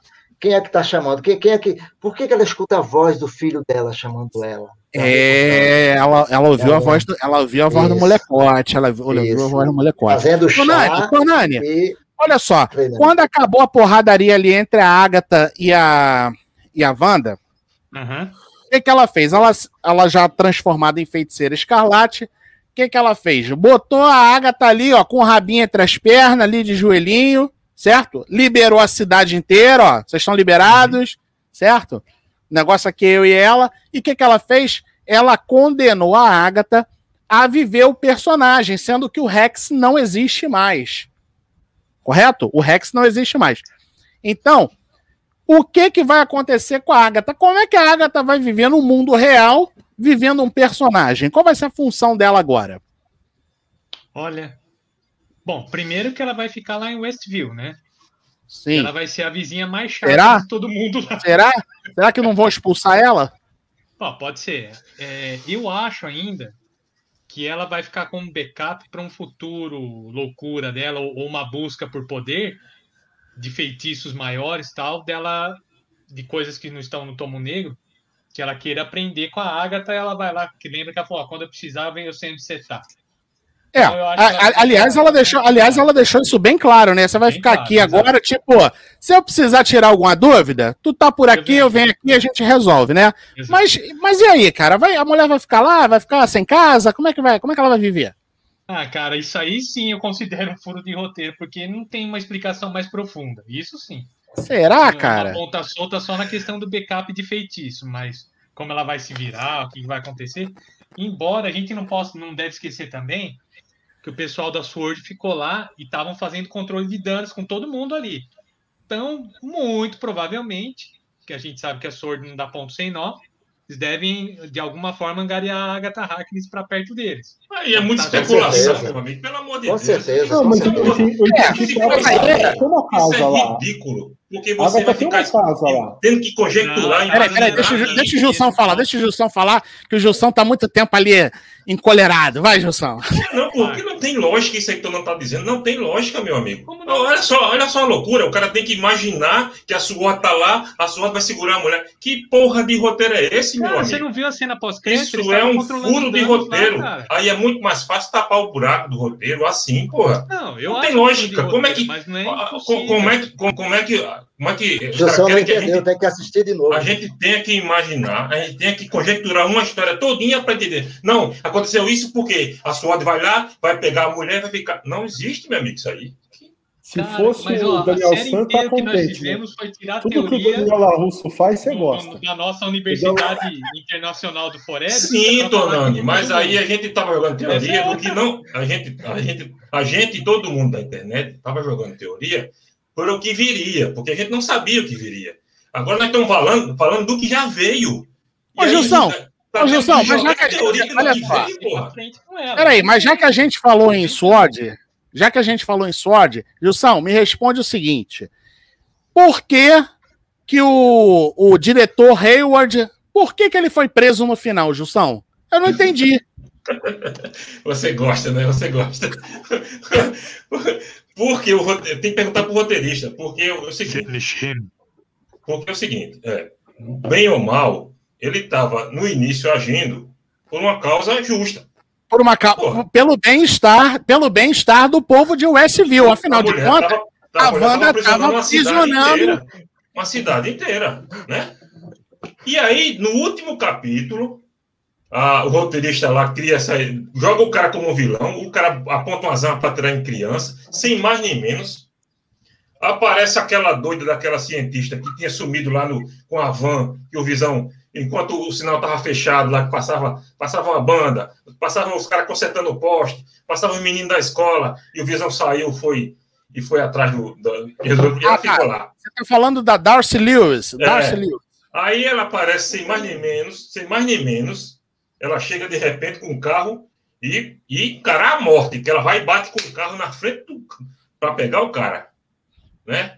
Quem é que está chamando? Quem, quem, é que. Por que, que ela escuta a voz do filho dela chamando ela? É, ela, ela ouviu a voz do, ela ouviu a voz do molecote, ela ouviu a voz do molecote. Fazendo chá. Tonani, e... olha só, treinando. quando acabou a porradaria ali entre a Agatha e a e a Wanda, uhum. o que, que ela fez? Ela, ela já transformada em feiticeira escarlate, que, que ela fez? Botou a Agatha ali, ó, com o rabinho entre as pernas, ali de joelhinho, certo? Liberou a cidade inteira, ó. Vocês estão liberados, certo? Negócio aqui eu e ela. E o que, que ela fez? Ela condenou a Agatha a viver o personagem, sendo que o Rex não existe mais. Correto? O Rex não existe mais. Então, o que, que vai acontecer com a Agatha? Como é que a Agatha vai viver no mundo real vivendo um personagem. Qual vai ser a função dela agora? Olha. Bom, primeiro que ela vai ficar lá em Westview, né? Sim. Ela vai ser a vizinha mais chata Será? de todo mundo lá. Será? Será que não vão expulsar ela? Ó, pode ser. É, eu acho ainda que ela vai ficar como backup para um futuro loucura dela ou, uma busca por poder de feitiços maiores tal dela de coisas que não estão no tomo negro que ela queira aprender com a Agatha, ela vai lá, que lembra que ela falou, ó, quando eu precisar, vem eu onde você tá. É, Então, a- a- aliás, ela deixou, aliás, ela deixou isso bem claro, né? Você vai Bem ficar claro, aqui exato. agora, tipo, se eu precisar tirar alguma dúvida, tu tá por aqui, eu venho aqui e a gente resolve, né? Exato. Mas, mas e aí, cara? Vai, a mulher vai ficar lá, vai ficar sem casa? Como é que vai? Como é que ela vai viver? Ah, cara, isso aí sim eu considero um furo de roteiro, porque não tem uma explicação mais profunda. Isso sim. Será, Uma Ah, cara? ponta solta só na questão do backup de feitiço, mas como ela vai se virar, o que vai acontecer. Embora a gente não possa, não deve esquecer também que o pessoal da Sword ficou lá e estavam fazendo controle de danos com todo mundo ali. Então, muito provavelmente, que a gente sabe que a Sword não dá ponto sem nó, eles devem, de alguma forma, angariar a Agatha Harkness para perto deles. Aí é muita Com especulação, certeza. meu amigo. Pelo amor de Com Deus. certeza. Não, com É, uma Isso é lá. ridículo. Porque você Agatha vai ficar casa lá. tendo que conjecturar. Peraí, peraí, deixa, deixa o Gilson falar, deixa o Gilson falar, que o Gilson tá muito tempo ali encolerado. Vai, Gilson. Não, porque não tem lógica isso aí que tu não tá dizendo. Não tem lógica, meu amigo. Como não? Olha só, olha só a loucura. O cara tem que imaginar que a SWAT tá lá, a SWAT vai segurar a mulher. Que porra de roteiro é esse, meu Cara, você amigo? não viu a cena pós-crédito? Isso é um furo de lá, roteiro. cara. Aí é muito mais fácil tapar o buraco do roteiro assim, porra. Não, eu Não tem é lógica. furo de Como é que- é. Como é que. Como é que. Como é que. caras não que gente tem que assistir de novo. A gente tem que imaginar, a gente tem que conjecturar uma história todinha para entender. Não, aconteceu isso porque a SWAT vai lá, vai pegar a mulher, vai ficar. Não existe, meu amigo, isso aí. Se Cara, fosse mas, ó, o Daniel série San, tá inteira que nós contente. Né? Tudo que o teoria Daniel Larusso faz, você gosta. da nossa Universidade Internacional do Forever. Sim, Tonani, que mas aí a gente estava jogando teoria Mas é- do que não. A gente, a gente, a gente e todo mundo da internet estava jogando teoria por o que viria, porque a gente não sabia o que viria. Agora nós estamos falando, falando do que já veio. Ô, Gilson, tá- tá ô, Gilson, tendo que mas já que a gente- olha só. Peraí, mas já que a gente falou em SWOD, já que a gente falou em SWOD, Gilson, me responde o seguinte: por que, que o, o diretor Hayward, por que, que ele foi preso no final, Gilson? Eu não (laughs) entendi. (laughs) Você gosta, né? Você gosta. (laughs) Porque o tem que perguntar para o roteirista, porque é o seguinte, porque é o seguinte, é, bem ou mal, ele estava no início agindo por uma causa justa. Por uma ca- Porra. pelo bem-estar, pelo bem-estar do povo de Westview, afinal A de contas, tava- a Wanda aprisionando tava uma cidade aprisionando- inteira. Uma cidade inteira, né? E aí, no último capítulo, a- o roteirista lá cria essa. joga o cara como vilão, o cara aponta uma arma para atirar em criança, sem mais nem menos. Aparece aquela doida daquela cientista que tinha sumido lá no, com a van, que o Visão, enquanto o sinal estava fechado, lá que passava, passava uma banda, passavam os caras consertando o poste, passavam os meninos da escola, e o Visão saiu foi, e foi atrás do. do e resolveu- e Ah, ficou lá. você tá falando da Darcy Lewis. É. Darcy Lewis. Aí ela aparece sem mais nem menos, sem mais nem menos. Ela chega de repente com o carro e, e encarar a morte, que ela vai e bate com o carro na frente para pegar o cara. Né?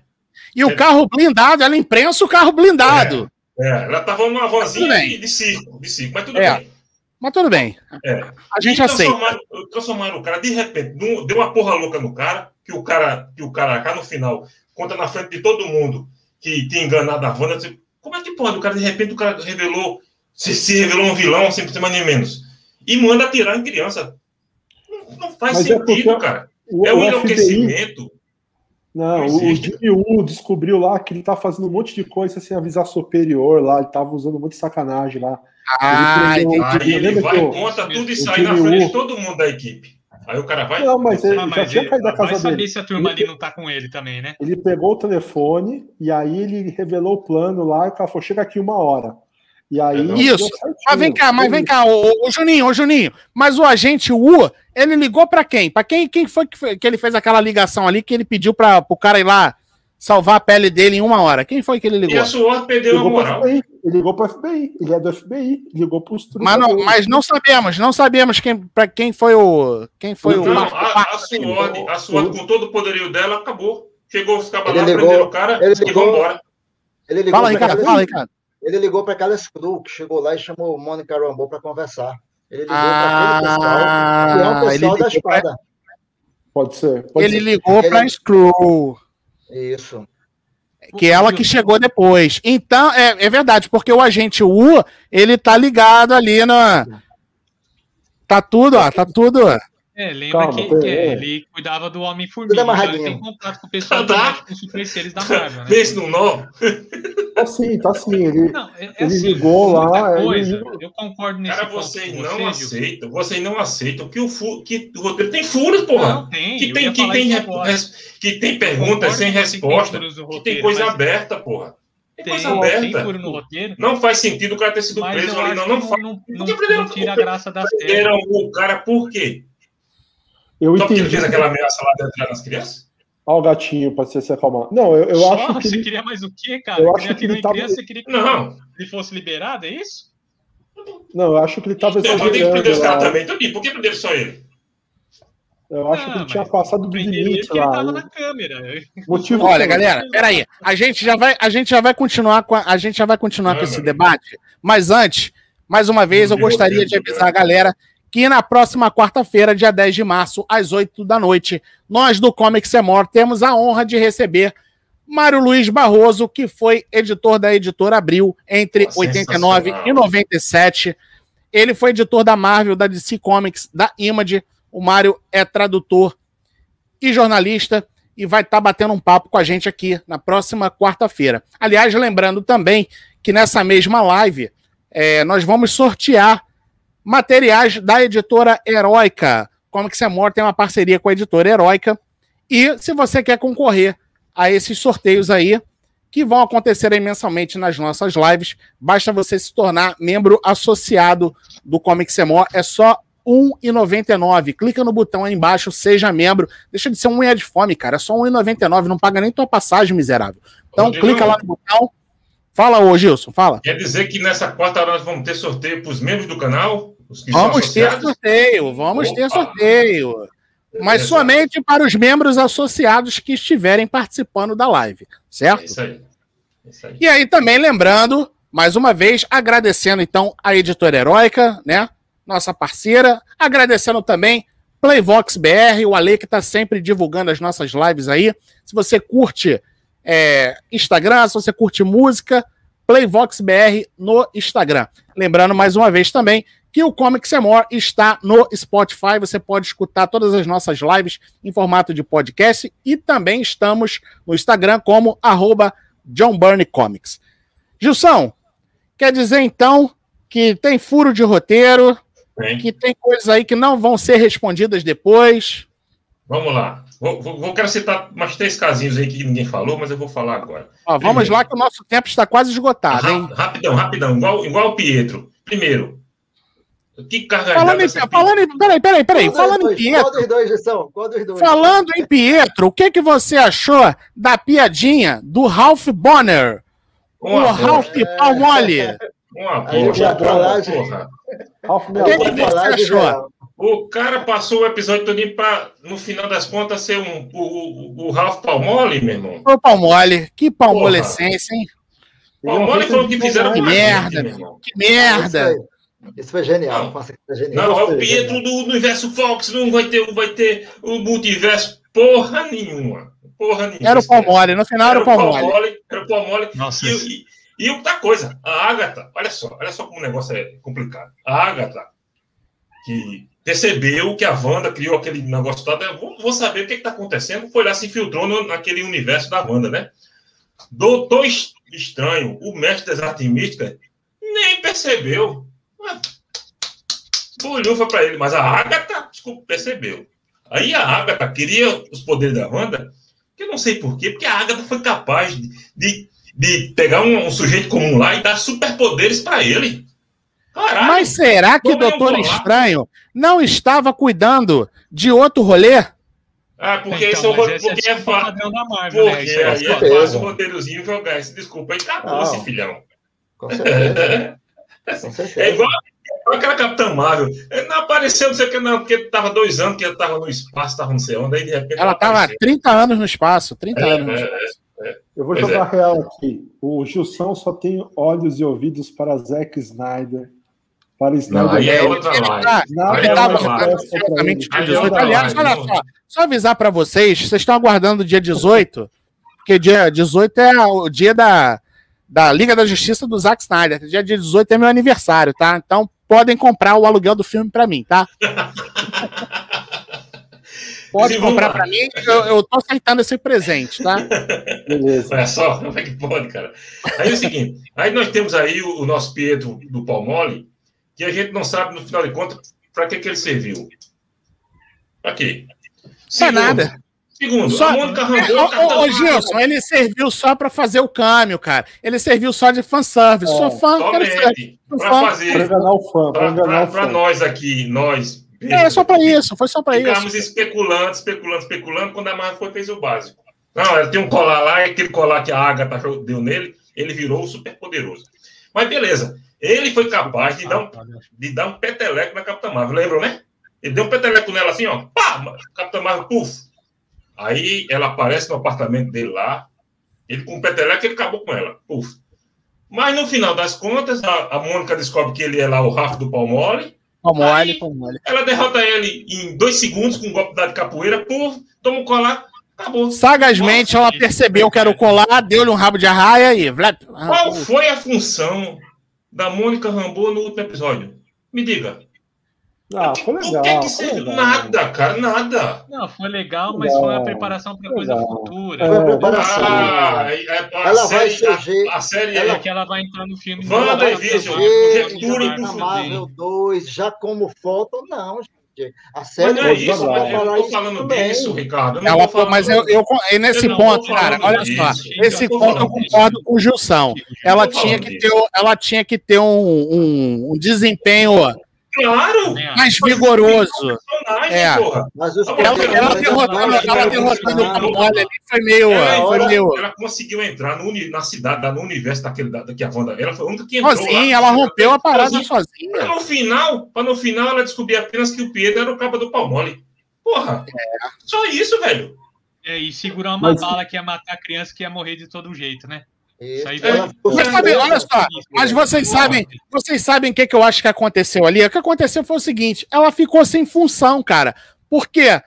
E o carro blindado, ela imprensa o carro blindado. É, ela tava numa vozinha de, de circo, de circo, mas tudo É. bem. Mas tudo bem. É. A gente E aceita. transformaram, o cara, de repente, deu uma porra louca no cara, que o cara, que o cara cá no final, conta na frente de todo mundo que tinha enganado a Wanda. Como é que pode? O cara, de repente, o cara revelou, se, se revelou um vilão, sem mais nem menos. E manda atirar em criança. Não, não faz Mas é sentido, porque cara. O, É um o FBI, enlouquecimento. Não, Não o. Jimmy Woo descobriu lá que ele tá fazendo um monte de coisa sem avisar superior lá, ele tava usando um monte de sacanagem lá. Ah, Ele Aí ele lembra vai, que eu- conta tudo e o sai na frente de todo mundo da equipe. Aí o cara vai. Não, mas ele Ah, já mas tinha ele- caído da vai casa saber dele. se a turma ali não tá com ele também, né? Ele pegou o telefone e aí ele revelou o plano lá e o cara falou: chega aqui uma hora. E aí. Isso. Mas vem cá, mas vem cá, ô, ô, Juninho, ô Juninho, mas o agente Wu, ele ligou pra quem? Pra quem, quem foi que, foi que ele fez aquela ligação ali que ele pediu para pro cara ir lá salvar a pele dele em uma hora? Quem foi que ele E ligou? a Sword perdeu a Ligou pro moral. FBI. Ele ligou pro FBI. Ele é do FBI. Ligou pros Mas não, mas não sabemos, não sabemos quem, pra quem foi o. Quem foi o. Não, Marco a, a. Sword, a Sword, com todo o poderio dela, acabou. Chegou os cabas Ele lá, ligou- prenderam o cara ele e ligou- vão embora. Ele ligou Fala, Ricardo, fala, Ricardo. Ele ligou para Carlos Cru, que chegou lá e chamou Mônica Rambeau para conversar. Ele ligou Ah, para aquele pessoal, que é ele pessoal da ligou pra- espada. Pode ser. Pode Ele ser. ligou Ele- pra Screw. Isso. Que é ela que chegou depois. Então, é, é verdade, porque o agente Wu, ele tá ligado ali na. Tá tudo, ó, tá tudo. É, lembra Calma, que, que é. ele cuidava do Homem-Formiga, então ele tem contato com o pessoal Tá. que dos super seres da Marvel, né? Pense no nó. Tá sim, tá sim. Ele, Não, é, é Ele assim, ligou lá, ele coisa, ligou. eu concordo nesse Cara, ponto vocês não você, aceitam. Vocês não aceitam que o, fu que o roteiro tem furos, porra. Não, tem. que tem, que tem, res- que tem perguntas sem tem resposta. furos no Que tem roteiro, coisa mas aberta, porra. Tem, Tem, coisa tem aberta. furo no roteiro. Não faz sentido o cara ter sido preso ali. Não, não não, não, não, não tira a graça da série. Prenderam o cara por quê? Eu Só ele entendi. fez aquela ameaça lá de entrar nas crianças? Olha o gatinho, pode ser se acalmar. Não, eu, eu Só? acho que. Você ele- queria mais o quê, cara? Eu acho queria que ele que tava- criança, você queria que Não. ele fosse liberado, é isso? Não, eu acho que ele tava Então, tem que prender exagerando. lá. também. Então, por que prenderam só ele? Eu acho que Ah, ele tinha mas passado do Prender ele limite porque ele lá. tava na câmera. (laughs) Motivo Olha, galera, peraí. A gente já vai, a gente já vai continuar com a, a gente já vai continuar com esse debate, mas antes, mais uma vez, eu gostaria de avisar a galera que na próxima quarta-feira, dia 10 de março, às 8 da noite, nós do Comics Semor temos a honra de receber Mário Luiz Barroso, que foi editor da editora Abril entre Nossa, 89 e sensacional. 97. Ele foi editor da Marvel, da DC Comics, da Image. O Mário é tradutor e jornalista e vai estar batendo um papo com a gente aqui na próxima quarta-feira. Aliás, lembrando também que nessa mesma live é, nós vamos sortear materiais da editora Heróica. Que você mora tem uma parceria com a editora Heróica. E se você quer concorrer a esses sorteios aí, que vão acontecer aí mensalmente nas nossas lives, basta você se tornar membro associado do Comic Semor. É só R$ 1,99. Clica no botão aí embaixo, seja membro. Deixa de ser um unha de fome, cara. É só R$ 1,99. Não paga nem tua passagem, miserável. Então, clica lá no botão. Fala, ô Gilson, fala. Quer dizer que nessa quarta nós vamos ter sorteio para os membros do canal? Vamos ter sorteio, vamos ter Opa. sorteio. Mas Beleza. somente para os membros associados que estiverem participando da live, É certo? isso aí. É isso aí. E aí também lembrando, mais uma vez, agradecendo então a editora Heróica, né? Nossa parceira, agradecendo também Playvox BR, o Ale que está sempre divulgando as nossas lives aí. Se você curte é, Instagram, se você curte música, Playvox BR no Instagram. Lembrando mais uma vez também que o Comic Semor está no Spotify. Você pode escutar todas as nossas lives em formato de podcast e também estamos no Instagram como arroba John Burney Comics. Gilson, quer dizer então que tem furo de roteiro, Bem, que tem coisas aí que não vão ser respondidas depois. vamos lá. Vou, vou, vou- quero citar umas três casinhos aí que ninguém falou, mas eu vou falar agora. Ó, vamos Primeiro. lá que o nosso tempo está quase esgotado, hein? Ra- rapidão, rapidão, igual, igual o Pietro. Primeiro, que carga Falando em, falando em, peraí, peraí, peraí, Qual dos falando em dois? Pietro, Qual dos dois, Gestão? Qual dos dois? falando em Pietro, o que que você achou da piadinha do Ralph Bonner? O Uma Ralph bosta, Palmole. uma porra. Ralph que que você achou? O cara passou o episódio todo para, no final das contas, ser um, o, o, o Ralph Palmole, meu irmão. Ô, Palmole, que palmolescência, hein? Palmole foi o que fizeram Que com a gente, merda, meu irmão. Que merda. Isso foi, isso foi genial. Não. Nossa, foi genial. Não, é o Pietro do universo Fox, não vai ter, vai ter o multiverso porra nenhuma. Porra nenhuma. Era o Palmole, no final era o Palmole. Palmole. Era o Palmole. Nossa, E, e, e outra coisa, a Agatha, olha só, olha só como o negócio é complicado. A Agatha, que percebeu que a Wanda criou aquele negócio todo. Vou, vou saber o que está acontecendo. Foi lá, se infiltrou no, naquele universo da Wanda, né? Doutor Es- Estranho, o mestre das artes místicas, nem percebeu. Ué, Bolhufas para ele, mas a Agatha, desculpa, percebeu. Aí a Agatha queria os poderes da Wanda, que eu não sei porquê, porque a Agatha foi capaz de, de, de pegar um, um sujeito comum lá e dar superpoderes para ele. Caralho! Mas será que o Doutor? Estranho não estava cuidando de outro rolê? Ah, porque Então, esse é esse porque é é padrão da Marvel, né? Porque aí é é certeza. fácil o roteirozinho jogar esse desculpa aí acabou esse filhão. Com certeza. (laughs) Com É certeza. igual, igual aquela Capitã Marvel. Ele não apareceu, não sei o que, não, porque tava dois anos que ela tava no espaço, tava não sei onde, aí de repente. Ela estava há apareceu. 30 anos no espaço, 30 É, anos no é, espaço. Eu vou Pois jogar real aqui. O Gilson só tem olhos e ouvidos para Zack Snyder. Para Não, Snyder. aí é Ele- outra ele live. Nada Aí Ele tava outra mais live. presta pra exatamente ele. dia Aí 18. outra Aliás, olha só, só avisar para vocês, vocês estão aguardando o dia 18, porque dia 18 é o dia da, da Liga da Justiça do Zack Snyder. Dia 18 é meu aniversário, tá? Então podem comprar o aluguel do filme para mim, tá? (laughs) Pode comprar para mim, eu, eu tô aceitando esse presente, tá? Beleza. Olha só, como é que pode, cara? Aí é o seguinte, aí nós temos aí o, o nosso Pietro do Palmole, que a gente não sabe, no final de contas, para que, que ele serviu. Para quê? Pra nada. Segundo, Só- a Mônica É, Rambeau... ô, ô, ô, Gilson, ele serviu só pra fazer o câmbio, cara. Ele serviu só de fanservice. É, Sou fã, quero ser. Somente para Fã. Para fazer, enganar o fã, para enganar o para fã. nós aqui, nós... É só pra isso, foi só pra Ficamos isso. especulando, especulando, especulando, quando a Marvel foi fez o básico. Não, ela tem um colar lá, e aquele colar que a Agatha deu nele, ele virou o super poderoso. Mas beleza, ele foi capaz de dar um, de dar um peteleco na Capitã Marvel, lembram, né? Ele deu um peteleco nela assim, ó, pá, Capitã Marvel, puf. Aí ela aparece no apartamento dele lá, ele com o peteleco, ele acabou com ela, puf. Mas no final das contas, a, a Mônica descobre que ele é lá o Rafa do Palmole, Pô mole, Aí- pô mole. ela derrota ele em dois segundos com um golpe de capoeira, puf, toma um colar, acabou. Sagazmente, ela percebeu que era o colar, deu-lhe um rabo de arraia e. Qual foi a função da Mônica Rambeau no último episódio? Me diga. Ah, foi o que, legal. que foi serviu? legal. Nada, cara, nada. Não, foi legal, mas foi uma preparação para coisa Legal. futura. Foi a É, preparação. Ah, é- é- a Ela vai série, a- surgir- a, série ela- é Porque ela vai entrar no filme. Vai e Vision, acabar com conjecturem o pro na futuro. Marvel 2, já como foto, não, gente. A Mas série não é isso, falar. mas eu não tô falando disso, Ricardo. eu Ela, falando- mas eu, eu, é nesse Eu ponto, cara, olha disso, só. eu Esse não tô ponto eu falando disso. concordo com o Gilson. Ela tinha, que ter, ela tinha que ter um, um, um desempenho Claro! mais vigoroso. É. porra. Mas os Ela- Ela, derrotando, ela derrotando o. Camole ali foi meio. Ela, Foi ela- meio ela conseguiu entrar no, uni- na cidade, da- no universo daquele, da, que a Wanda. Ela foi a única que entrou. sozinha, lá. ela rompeu a parada Sozinha. sozinha. Pra no final, pra no final ela descobrir apenas que o Pedro era o cabo do Palmole. Porra! Só isso, velho. É, e segurar uma Mas- bala que ia matar a criança que ia morrer de todo jeito, né? Ficou Mas sabe, olha só, mas vocês sabem, vocês sabem o que, que eu acho que aconteceu ali? O que aconteceu foi o seguinte: ela ficou sem função, cara. Porque a,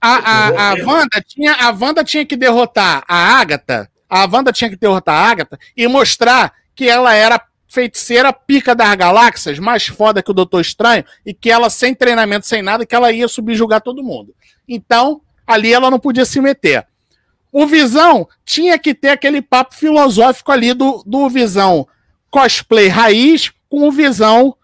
a, a, Wanda tinha, a Wanda tinha que derrotar a Agatha, a Wanda tinha que derrotar a Agatha e mostrar que ela era feiticeira pica das galáxias, mais foda que o Doutor Estranho, e que ela, sem treinamento, sem nada, que ela ia subjugar todo mundo. Então, ali ela não podia se meter. O Visão tinha que ter aquele papo filosófico ali do, do Visão cosplay raiz com o Visão,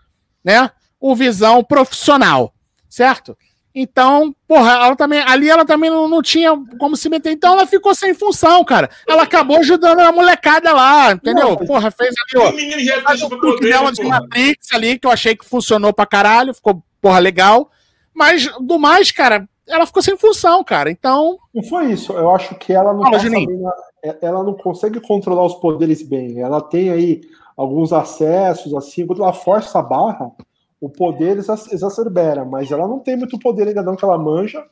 né? O Visão profissional, certo? Então, porra, ela também, ali ela também não, não tinha como se meter. Então ela ficou sem função, cara. Ela acabou ajudando a molecada lá, entendeu? Porra, fez ali, ó. O menino já tem Faz o truque dela de. Matrix ali, que eu achei que funcionou pra caralho, ficou, porra, legal. Mas, do mais, cara, ela ficou sem função, cara. Então, Não foi isso. Eu acho que ela não Fala, tá sabendo- é- ela não consegue controlar os poderes bem. Ela tem aí alguns acessos, assim, quando ela força a barra, o poder exa- exacerbera, mas ela não tem muito poder ainda não que ela manja.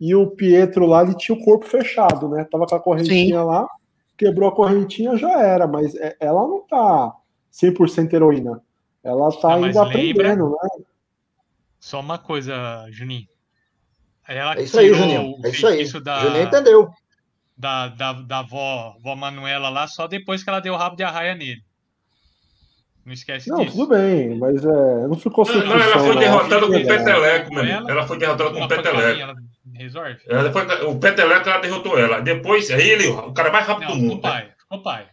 E o Pietro lá, ele tinha o corpo fechado, né? Tava com a correntinha lá, quebrou a correntinha, já era, mas é- ela não tá 100% heroína. Ela tá mas ainda lembra- aprendendo, né? Só uma coisa, Juninho. Ela É isso aí, Juninho. É isso aí. da, Juninho entendeu. da, da, da vó, vó Manuela lá só depois que ela deu o rabo de arraia nele. Não esquece Não, disso. tudo bem, mas é, não ficou sem Não, não, ela foi não. derrotada com o. Peteleco, meu amigo. Ela- foi derrotada com o Peteleco. resolve? Ela depois, o Peteleco ela derrotou ela. Depois, aí ele, o cara mais rápido Não, do mundo. né? pai. Ficou pai.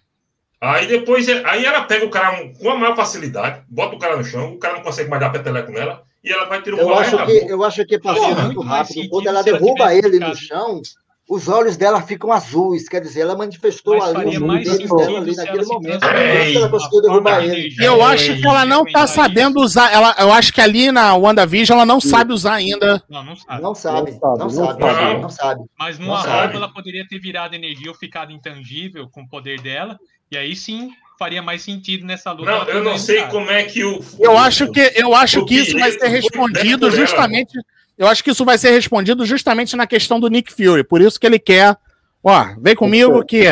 Aí depois, aí ela pega o cara com a maior facilidade, bota o cara no chão, o cara não consegue mais dar peteleco nela, e ela vai tirar o Eu acho que, eu acho que passou Porra, muito rápido. sentido Quando ela derruba ele no chão, os olhos dela ficam azuis. Quer dizer, ela manifestou Mas ali poderes sentido dela ali naquele momento. isso que ela conseguiu derrubar ele. Eu É, acho que ela não tá Isso. sabendo usar. Ela, eu acho que ali na WandaVision ela não sabe usar ainda. Não, não sabe. Não sabe, Não sabe, não não sabe, sabe. não sabe. Mas numa roupa ela poderia ter virado energia ou ficado intangível com o poder dela. E aí sim faria mais sentido nessa luta. Não, eu não sei cara. como é que o. Eu acho que, eu acho que isso vai ser respondido justamente. Eu acho que isso vai ser respondido justamente na questão do Nick Fury. Por isso que ele quer. Ó, vem comigo que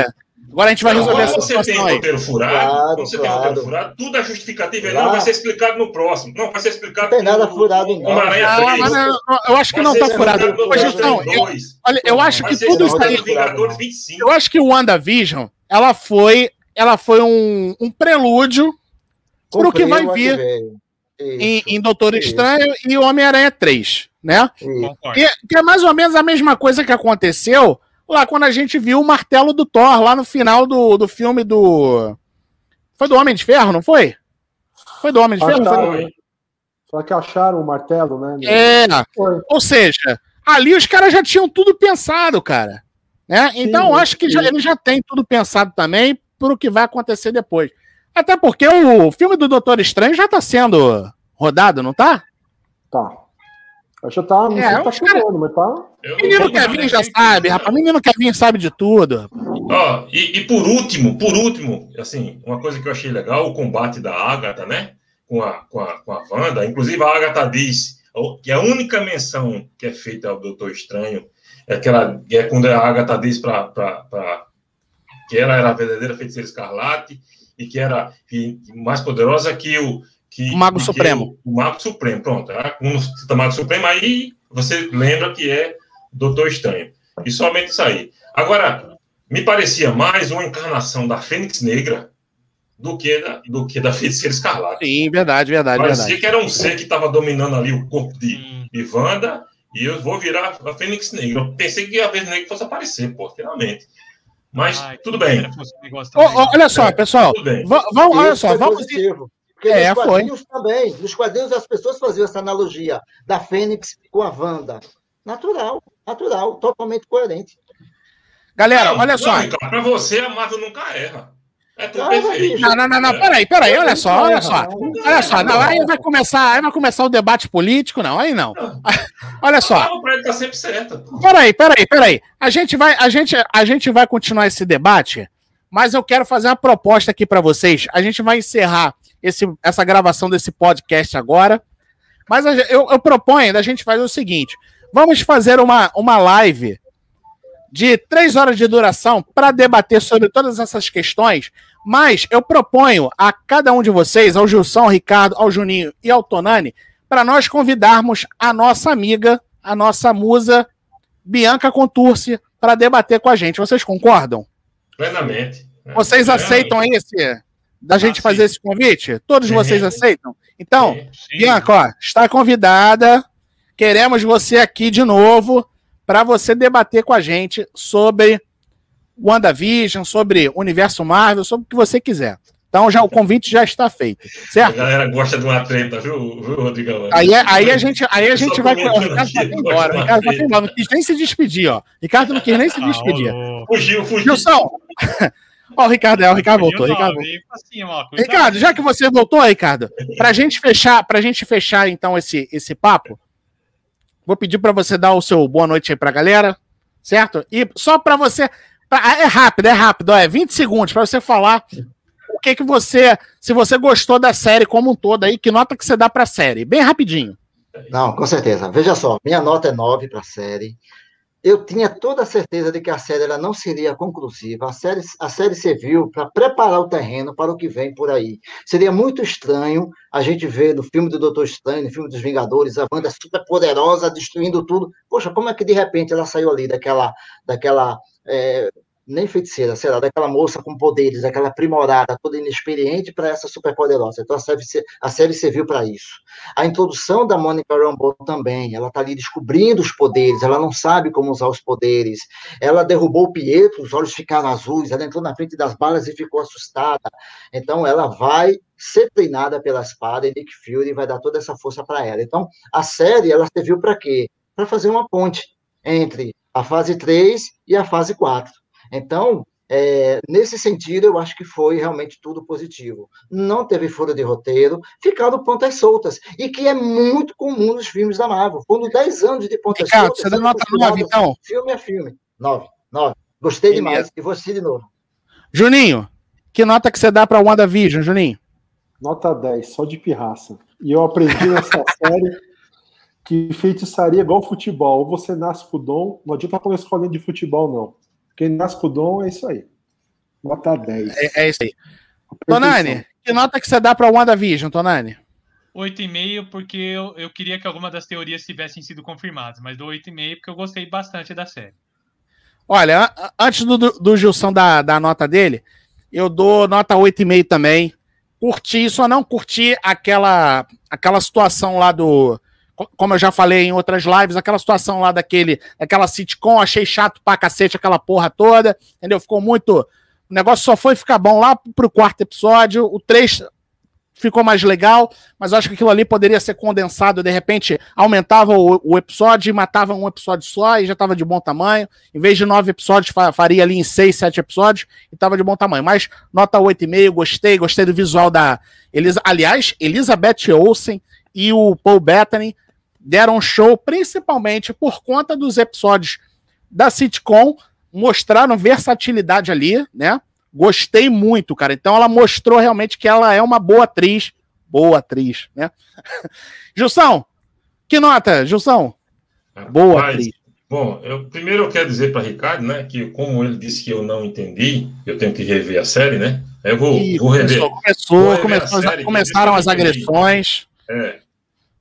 agora a gente vai Não, resolver essa você tem situação aí. roteiro furado, Claro, você claro. tem roteiro furado, tudo é justificativo. Lá- Não, vai ser explicado no próximo. Não, vai ser explicado Não tem nada no- furado, no não. 3. mas eu, eu acho que Vai não tá explicado furado. Mas, então, eu, 2. olha, eu acho Vai que tudo isso explicado aí. no Vingadores 25. Eu acho que o WandaVision, ela foi, ela foi um, um prelúdio pro que vai a vir em, em Doutor isso. Estranho e Homem-Aranha 3, né? Que, é mais ou menos a mesma coisa que aconteceu lá quando a gente viu o martelo do Thor, lá no final do, do filme do. Foi do Homem de Ferro, não foi? Foi do Homem de Ferro? Acharam, Foi... né? Só que acharam o martelo, né? É, Foi. ou seja, ali os caras já tinham tudo pensado, cara. Né? Então, eu acho que já, sim. ele já tem tudo pensado também pro que vai acontecer depois. Até porque o filme do Doutor Estranho já tá sendo rodado, não tá? Tá. Acho que tá, não É, sei se tá cara- chegando, mas tá. Eu Menino Kevin já que- sabe, rapaz. Menino Kevin sabe de tudo. Ó, e, e por último, por último, assim, uma coisa que eu achei legal, o combate da Agatha, né? Com a, com a, com a Wanda. Inclusive, a Agatha diz que a única menção que é feita ao Doutor Estranho é aquela é quando a Agatha diz para que ela era a verdadeira feiticeira escarlate e que era mais poderosa que o que, O Mago Supremo. O, o Mago Supremo, pronto. Ah, Quando cita Mago Supremo, aí você lembra que é Doutor Estranho. E somente isso aí. Agora, me parecia mais uma encarnação da Fênix Negra do que da, do que da Feiticeira Escarlate. Sim, verdade, verdade, Parecia verdade. que era um ser que estava dominando ali o corpo de, de Wanda e eu vou virar a Fênix Negra. Eu pensei que a Fênix Negra fosse aparecer, pô, finalmente. Mas Ai, tudo bem, ó, olha só, pessoal. Vamos, olha só, foi vamos. Porque É, nos foi. quadrinhos também, nos quadrinhos as pessoas faziam essa analogia da Fênix com a Wanda. Natural, natural, totalmente coerente. Galera, olha só. Para você, a Marvel nunca erra. É tudo perfeito. Não, não, não, não, peraí, peraí, olha só, olha só. Olha só, não, aí vai começar, aí vai começar o debate político, não, aí não. (laughs) Olha só. A para ele tá sempre certa. Peraí, peraí, peraí. A gente vai, a gente, a gente vai continuar esse debate, mas eu quero fazer uma proposta aqui para vocês. A gente vai encerrar esse, essa gravação desse podcast agora, mas eu, eu proponho da gente fazer o seguinte: vamos fazer uma, uma live de três horas de duração para debater sobre todas essas questões. Mas eu proponho a cada um de vocês, ao Gilson, ao Ricardo, ao Juninho e ao Tonani, para nós convidarmos a nossa amiga, a nossa musa Bianca Contursi para debater com a gente. Vocês concordam? Plenamente. né? Vocês É, aceitam esse da gente Ah, fazer esse convite? Todos vocês aceitam? Então, sim. Sim. Bianca, ó, está convidada. Queremos você aqui de novo para você debater com a gente sobre WandaVision, sobre Universo Marvel, sobre o que você quiser. Então já o convite já está feito, A certo? galera gosta de uma treta, viu, viu Rodrigão? Aí, é- aí a gente, aí a gente vai. O Ricardo aqui, vai embora. O Ricardo vai treta. embora. Não quis nem se despedir, ó. Ricardo não quis nem se Ah, despedir. louco. Fugiu, fugiu. Gilson! (laughs) Ó, o Ricardo, é, o Ricardo voltou. Ricardo ó. Ricardo, já que você voltou, Ricardo, pra gente fechar, pra gente fechar então esse, esse papo, vou pedir pra você dar o seu boa noite aí pra galera, certo? E só pra você, pra- é rápido, é rápido, é 20 segundos pra você falar o que que você, se você gostou da série como um todo aí, que nota que você dá pra série, bem rapidinho. Não, com certeza. Veja só, minha nota é 9 para a série. Eu tinha toda a certeza de que a série ela não seria conclusiva. A série, a série serviu para preparar o terreno para o que vem por aí. Seria muito estranho a gente ver no filme do Doutor Estranho, no filme dos Vingadores, a Wanda super poderosa, destruindo tudo. Poxa, como é que de repente ela saiu ali daquela, daquela é, nem feiticeira, sei lá, daquela moça com poderes, aquela aprimorada, toda inexperiente para essa superpoderosa. Então a série, a série serviu para isso. A introdução da Monica Rambeau também, ela está ali descobrindo os poderes, ela não sabe como usar os poderes. Ela derrubou o Pietro, os olhos ficaram azuis, ela entrou na frente das balas e ficou assustada. Então ela vai ser treinada pela espada e Nick Fury vai dar toda essa força para ela. Então a série, ela serviu para quê? Para fazer uma ponte entre a fase 3 e a fase 4. Então, é, nesse sentido, eu acho que foi realmente tudo positivo. Não teve furo de roteiro, ficaram pontas soltas, e que é muito comum nos filmes da Marvel. Quando 10 anos de pontas Ricardo, soltas. Você dá nota 9, então? Filme é filme. 9, 9. Gostei demais, e vou assistir de novo. Juninho, que nota que você dá para WandaVision, Juninho? Nota 10, só de pirraça. E eu aprendi nessa (laughs) série que feitiçaria é igual futebol. Ou você nasce com o dom, não adianta com a escolinha de futebol, não. Quem nasce com o dom é isso aí. Nota 10. É, é isso aí. Tonani, que nota que você dá para o WandaVision, Tonani? 8,5 porque eu, eu queria que alguma das teorias tivessem sido confirmadas, mas dou 8,5 porque eu gostei bastante da série. Olha, antes do, do Gilson dar, da nota dele, eu dou nota 8,5 também. Curti, só não curti aquela, aquela situação lá do, como eu já falei em outras lives, aquela situação lá daquele, daquela sitcom, achei chato pra cacete aquela porra toda, entendeu? Ficou muito. O negócio só foi ficar bom lá pro quarto episódio, o 3 ficou mais legal, mas acho que aquilo ali poderia ser condensado, de repente aumentava o, o episódio e matava um episódio só e já tava de bom tamanho. Em vez de nove episódios, faria ali em seis, sete episódios e tava de bom tamanho. Mas nota 8,5, gostei, gostei do visual da. Elisa... Aliás, Elizabeth Olsen e o Paul Bettany deram show principalmente por conta dos episódios da sitcom, mostraram versatilidade ali, né? Gostei muito, cara. Então ela mostrou realmente que ela é uma boa atriz, boa atriz, né? (laughs) Gilson, que nota, Gilson? Boa Mas, atriz. Bom, eu, primeiro eu quero dizer para Ricardo, né, que como ele disse que eu não entendi, eu tenho que rever a série, né? Eu vou, vou rever. Começou, vou rever começou, série, começaram as agressões. É,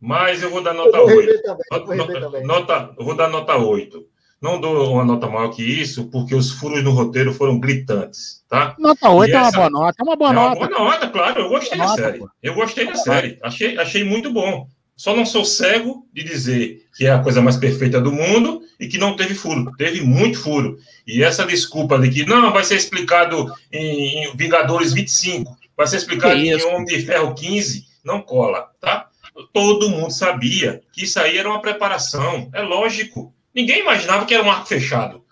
mas eu vou dar nota eu vou 8. Também, nota, também. nota, eu vou dar nota 8. Não dou uma nota maior que isso, porque os furos no roteiro foram gritantes, tá? Nota 8 e é uma boa nota, é uma boa é nota. Uma boa nota, claro, eu gostei da série. Pô. Eu gostei da série, achei, achei muito bom. Só não sou cego de dizer que é a coisa mais perfeita do mundo e que não teve furo. Teve muito furo. E essa desculpa de que não vai ser explicado em, em Vingadores 25, vai ser explicado em Homem de Ferro 15, não cola, tá? Todo mundo sabia que isso aí era uma preparação. É lógico. Ninguém imaginava que era um arco fechado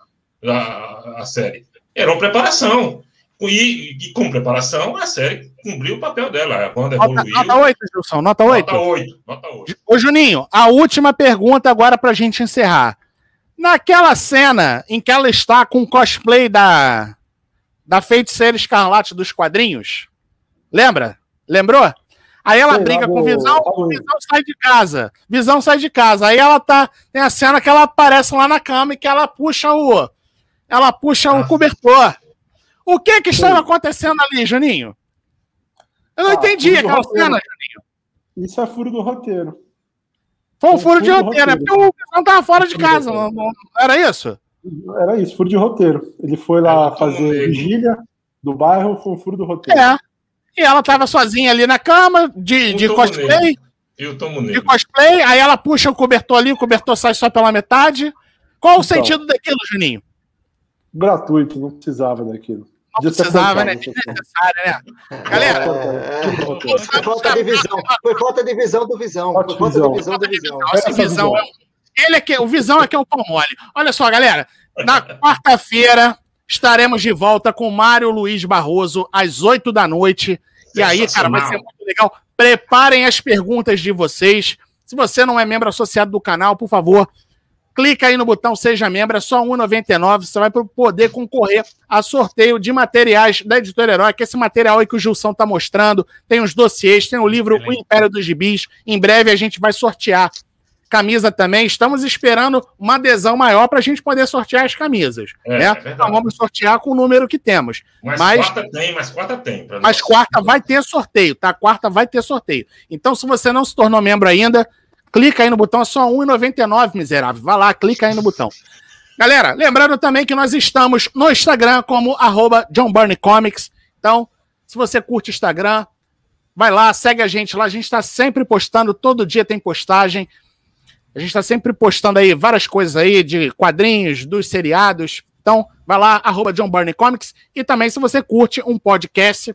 a, a série. Era uma preparação. E, e, com preparação, a série cumpriu o papel dela. A banda evoluiu. Nota 8, Gilson. Nota 8. Nota 8. Nota 8. Ô, Juninho, a última pergunta agora para a gente encerrar. Naquela cena em que ela está com o cosplay da, da feiticeira escarlate dos quadrinhos, lembra? Lembrou? Aí ela Sei briga lá, com o Visão, o Visão sai de casa. Visão sai de casa. Aí ela tá. Tem a cena que ela aparece lá na cama e que ela puxa o. Ela puxa o cobertor. O que que estava acontecendo ali, Juninho? Eu não ah, entendi aquela cena, Juninho. Isso é furo do roteiro. Foi um furo, furo de roteiro, é porque o Visão tava fora de casa. Não, não, era isso? Era isso, furo de roteiro. Ele foi lá fazer vigília do bairro, foi um furo do roteiro. É. E ela tava sozinha ali na cama, de, de cosplay. De cosplay, aí ela puxa o cobertor ali, o cobertor sai só pela metade. Qual então, o sentido daquilo, Juninho? Gratuito, não precisava daquilo. Não precisava, né? Desnecessário, né? Galera, é, é, foi falta de visão. Foi falta de visão do visão. Foi falta de visão do visão. Essa visão. Ele é que, o visão é que é o pão mole. Olha só, galera. Na (laughs) quarta-feira estaremos de volta com Mário Luiz Barroso às 8 da noite. E aí, cara, vai ser muito legal. Preparem as perguntas de vocês. Se você não é membro associado do canal, por favor, clica aí no botão Seja Membro, é só R$ 1,99. Você vai poder concorrer a sorteio de materiais da Editora Herói, que é esse material aí que o Gilson está mostrando. Tem os dossiês, tem o livro O Império dos Gibis. Em breve a gente vai sortear camisa também. Estamos esperando uma adesão maior para a gente poder sortear as camisas. É, né? É então vamos sortear com o número que temos. Mas, mas quarta tem, mas quarta tem. Mas quarta vai ter sorteio, tá? Quarta vai ter sorteio. Então, se você não se tornou membro ainda, clica aí no botão, é só R$1,99, miserável. Vai lá, clica aí no botão. Galera, lembrando também que nós estamos no Instagram como arroba John Barney Comics. Então, se você curte Instagram, vai lá, segue a gente lá. A gente está sempre postando, todo dia tem postagem. A gente está sempre postando aí várias coisas aí de quadrinhos, dos seriados. Então, vai lá, arroba John Barney Comics. E também, se você curte um podcast,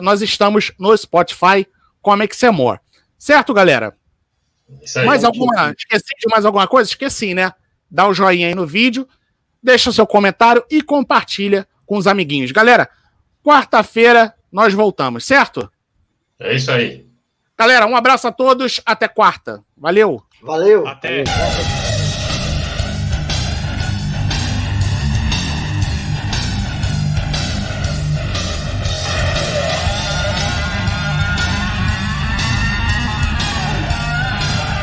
nós estamos no Spotify Comics More. Certo, galera? mais alguma. Esqueci de mais alguma coisa? Esqueci, né? Dá o um joinha aí no vídeo, deixa o seu comentário e compartilha com os amiguinhos. Galera, quarta-feira nós voltamos, certo? É isso aí. Galera, um abraço a todos, até quarta. Valeu! Valeu! Até! Valeu.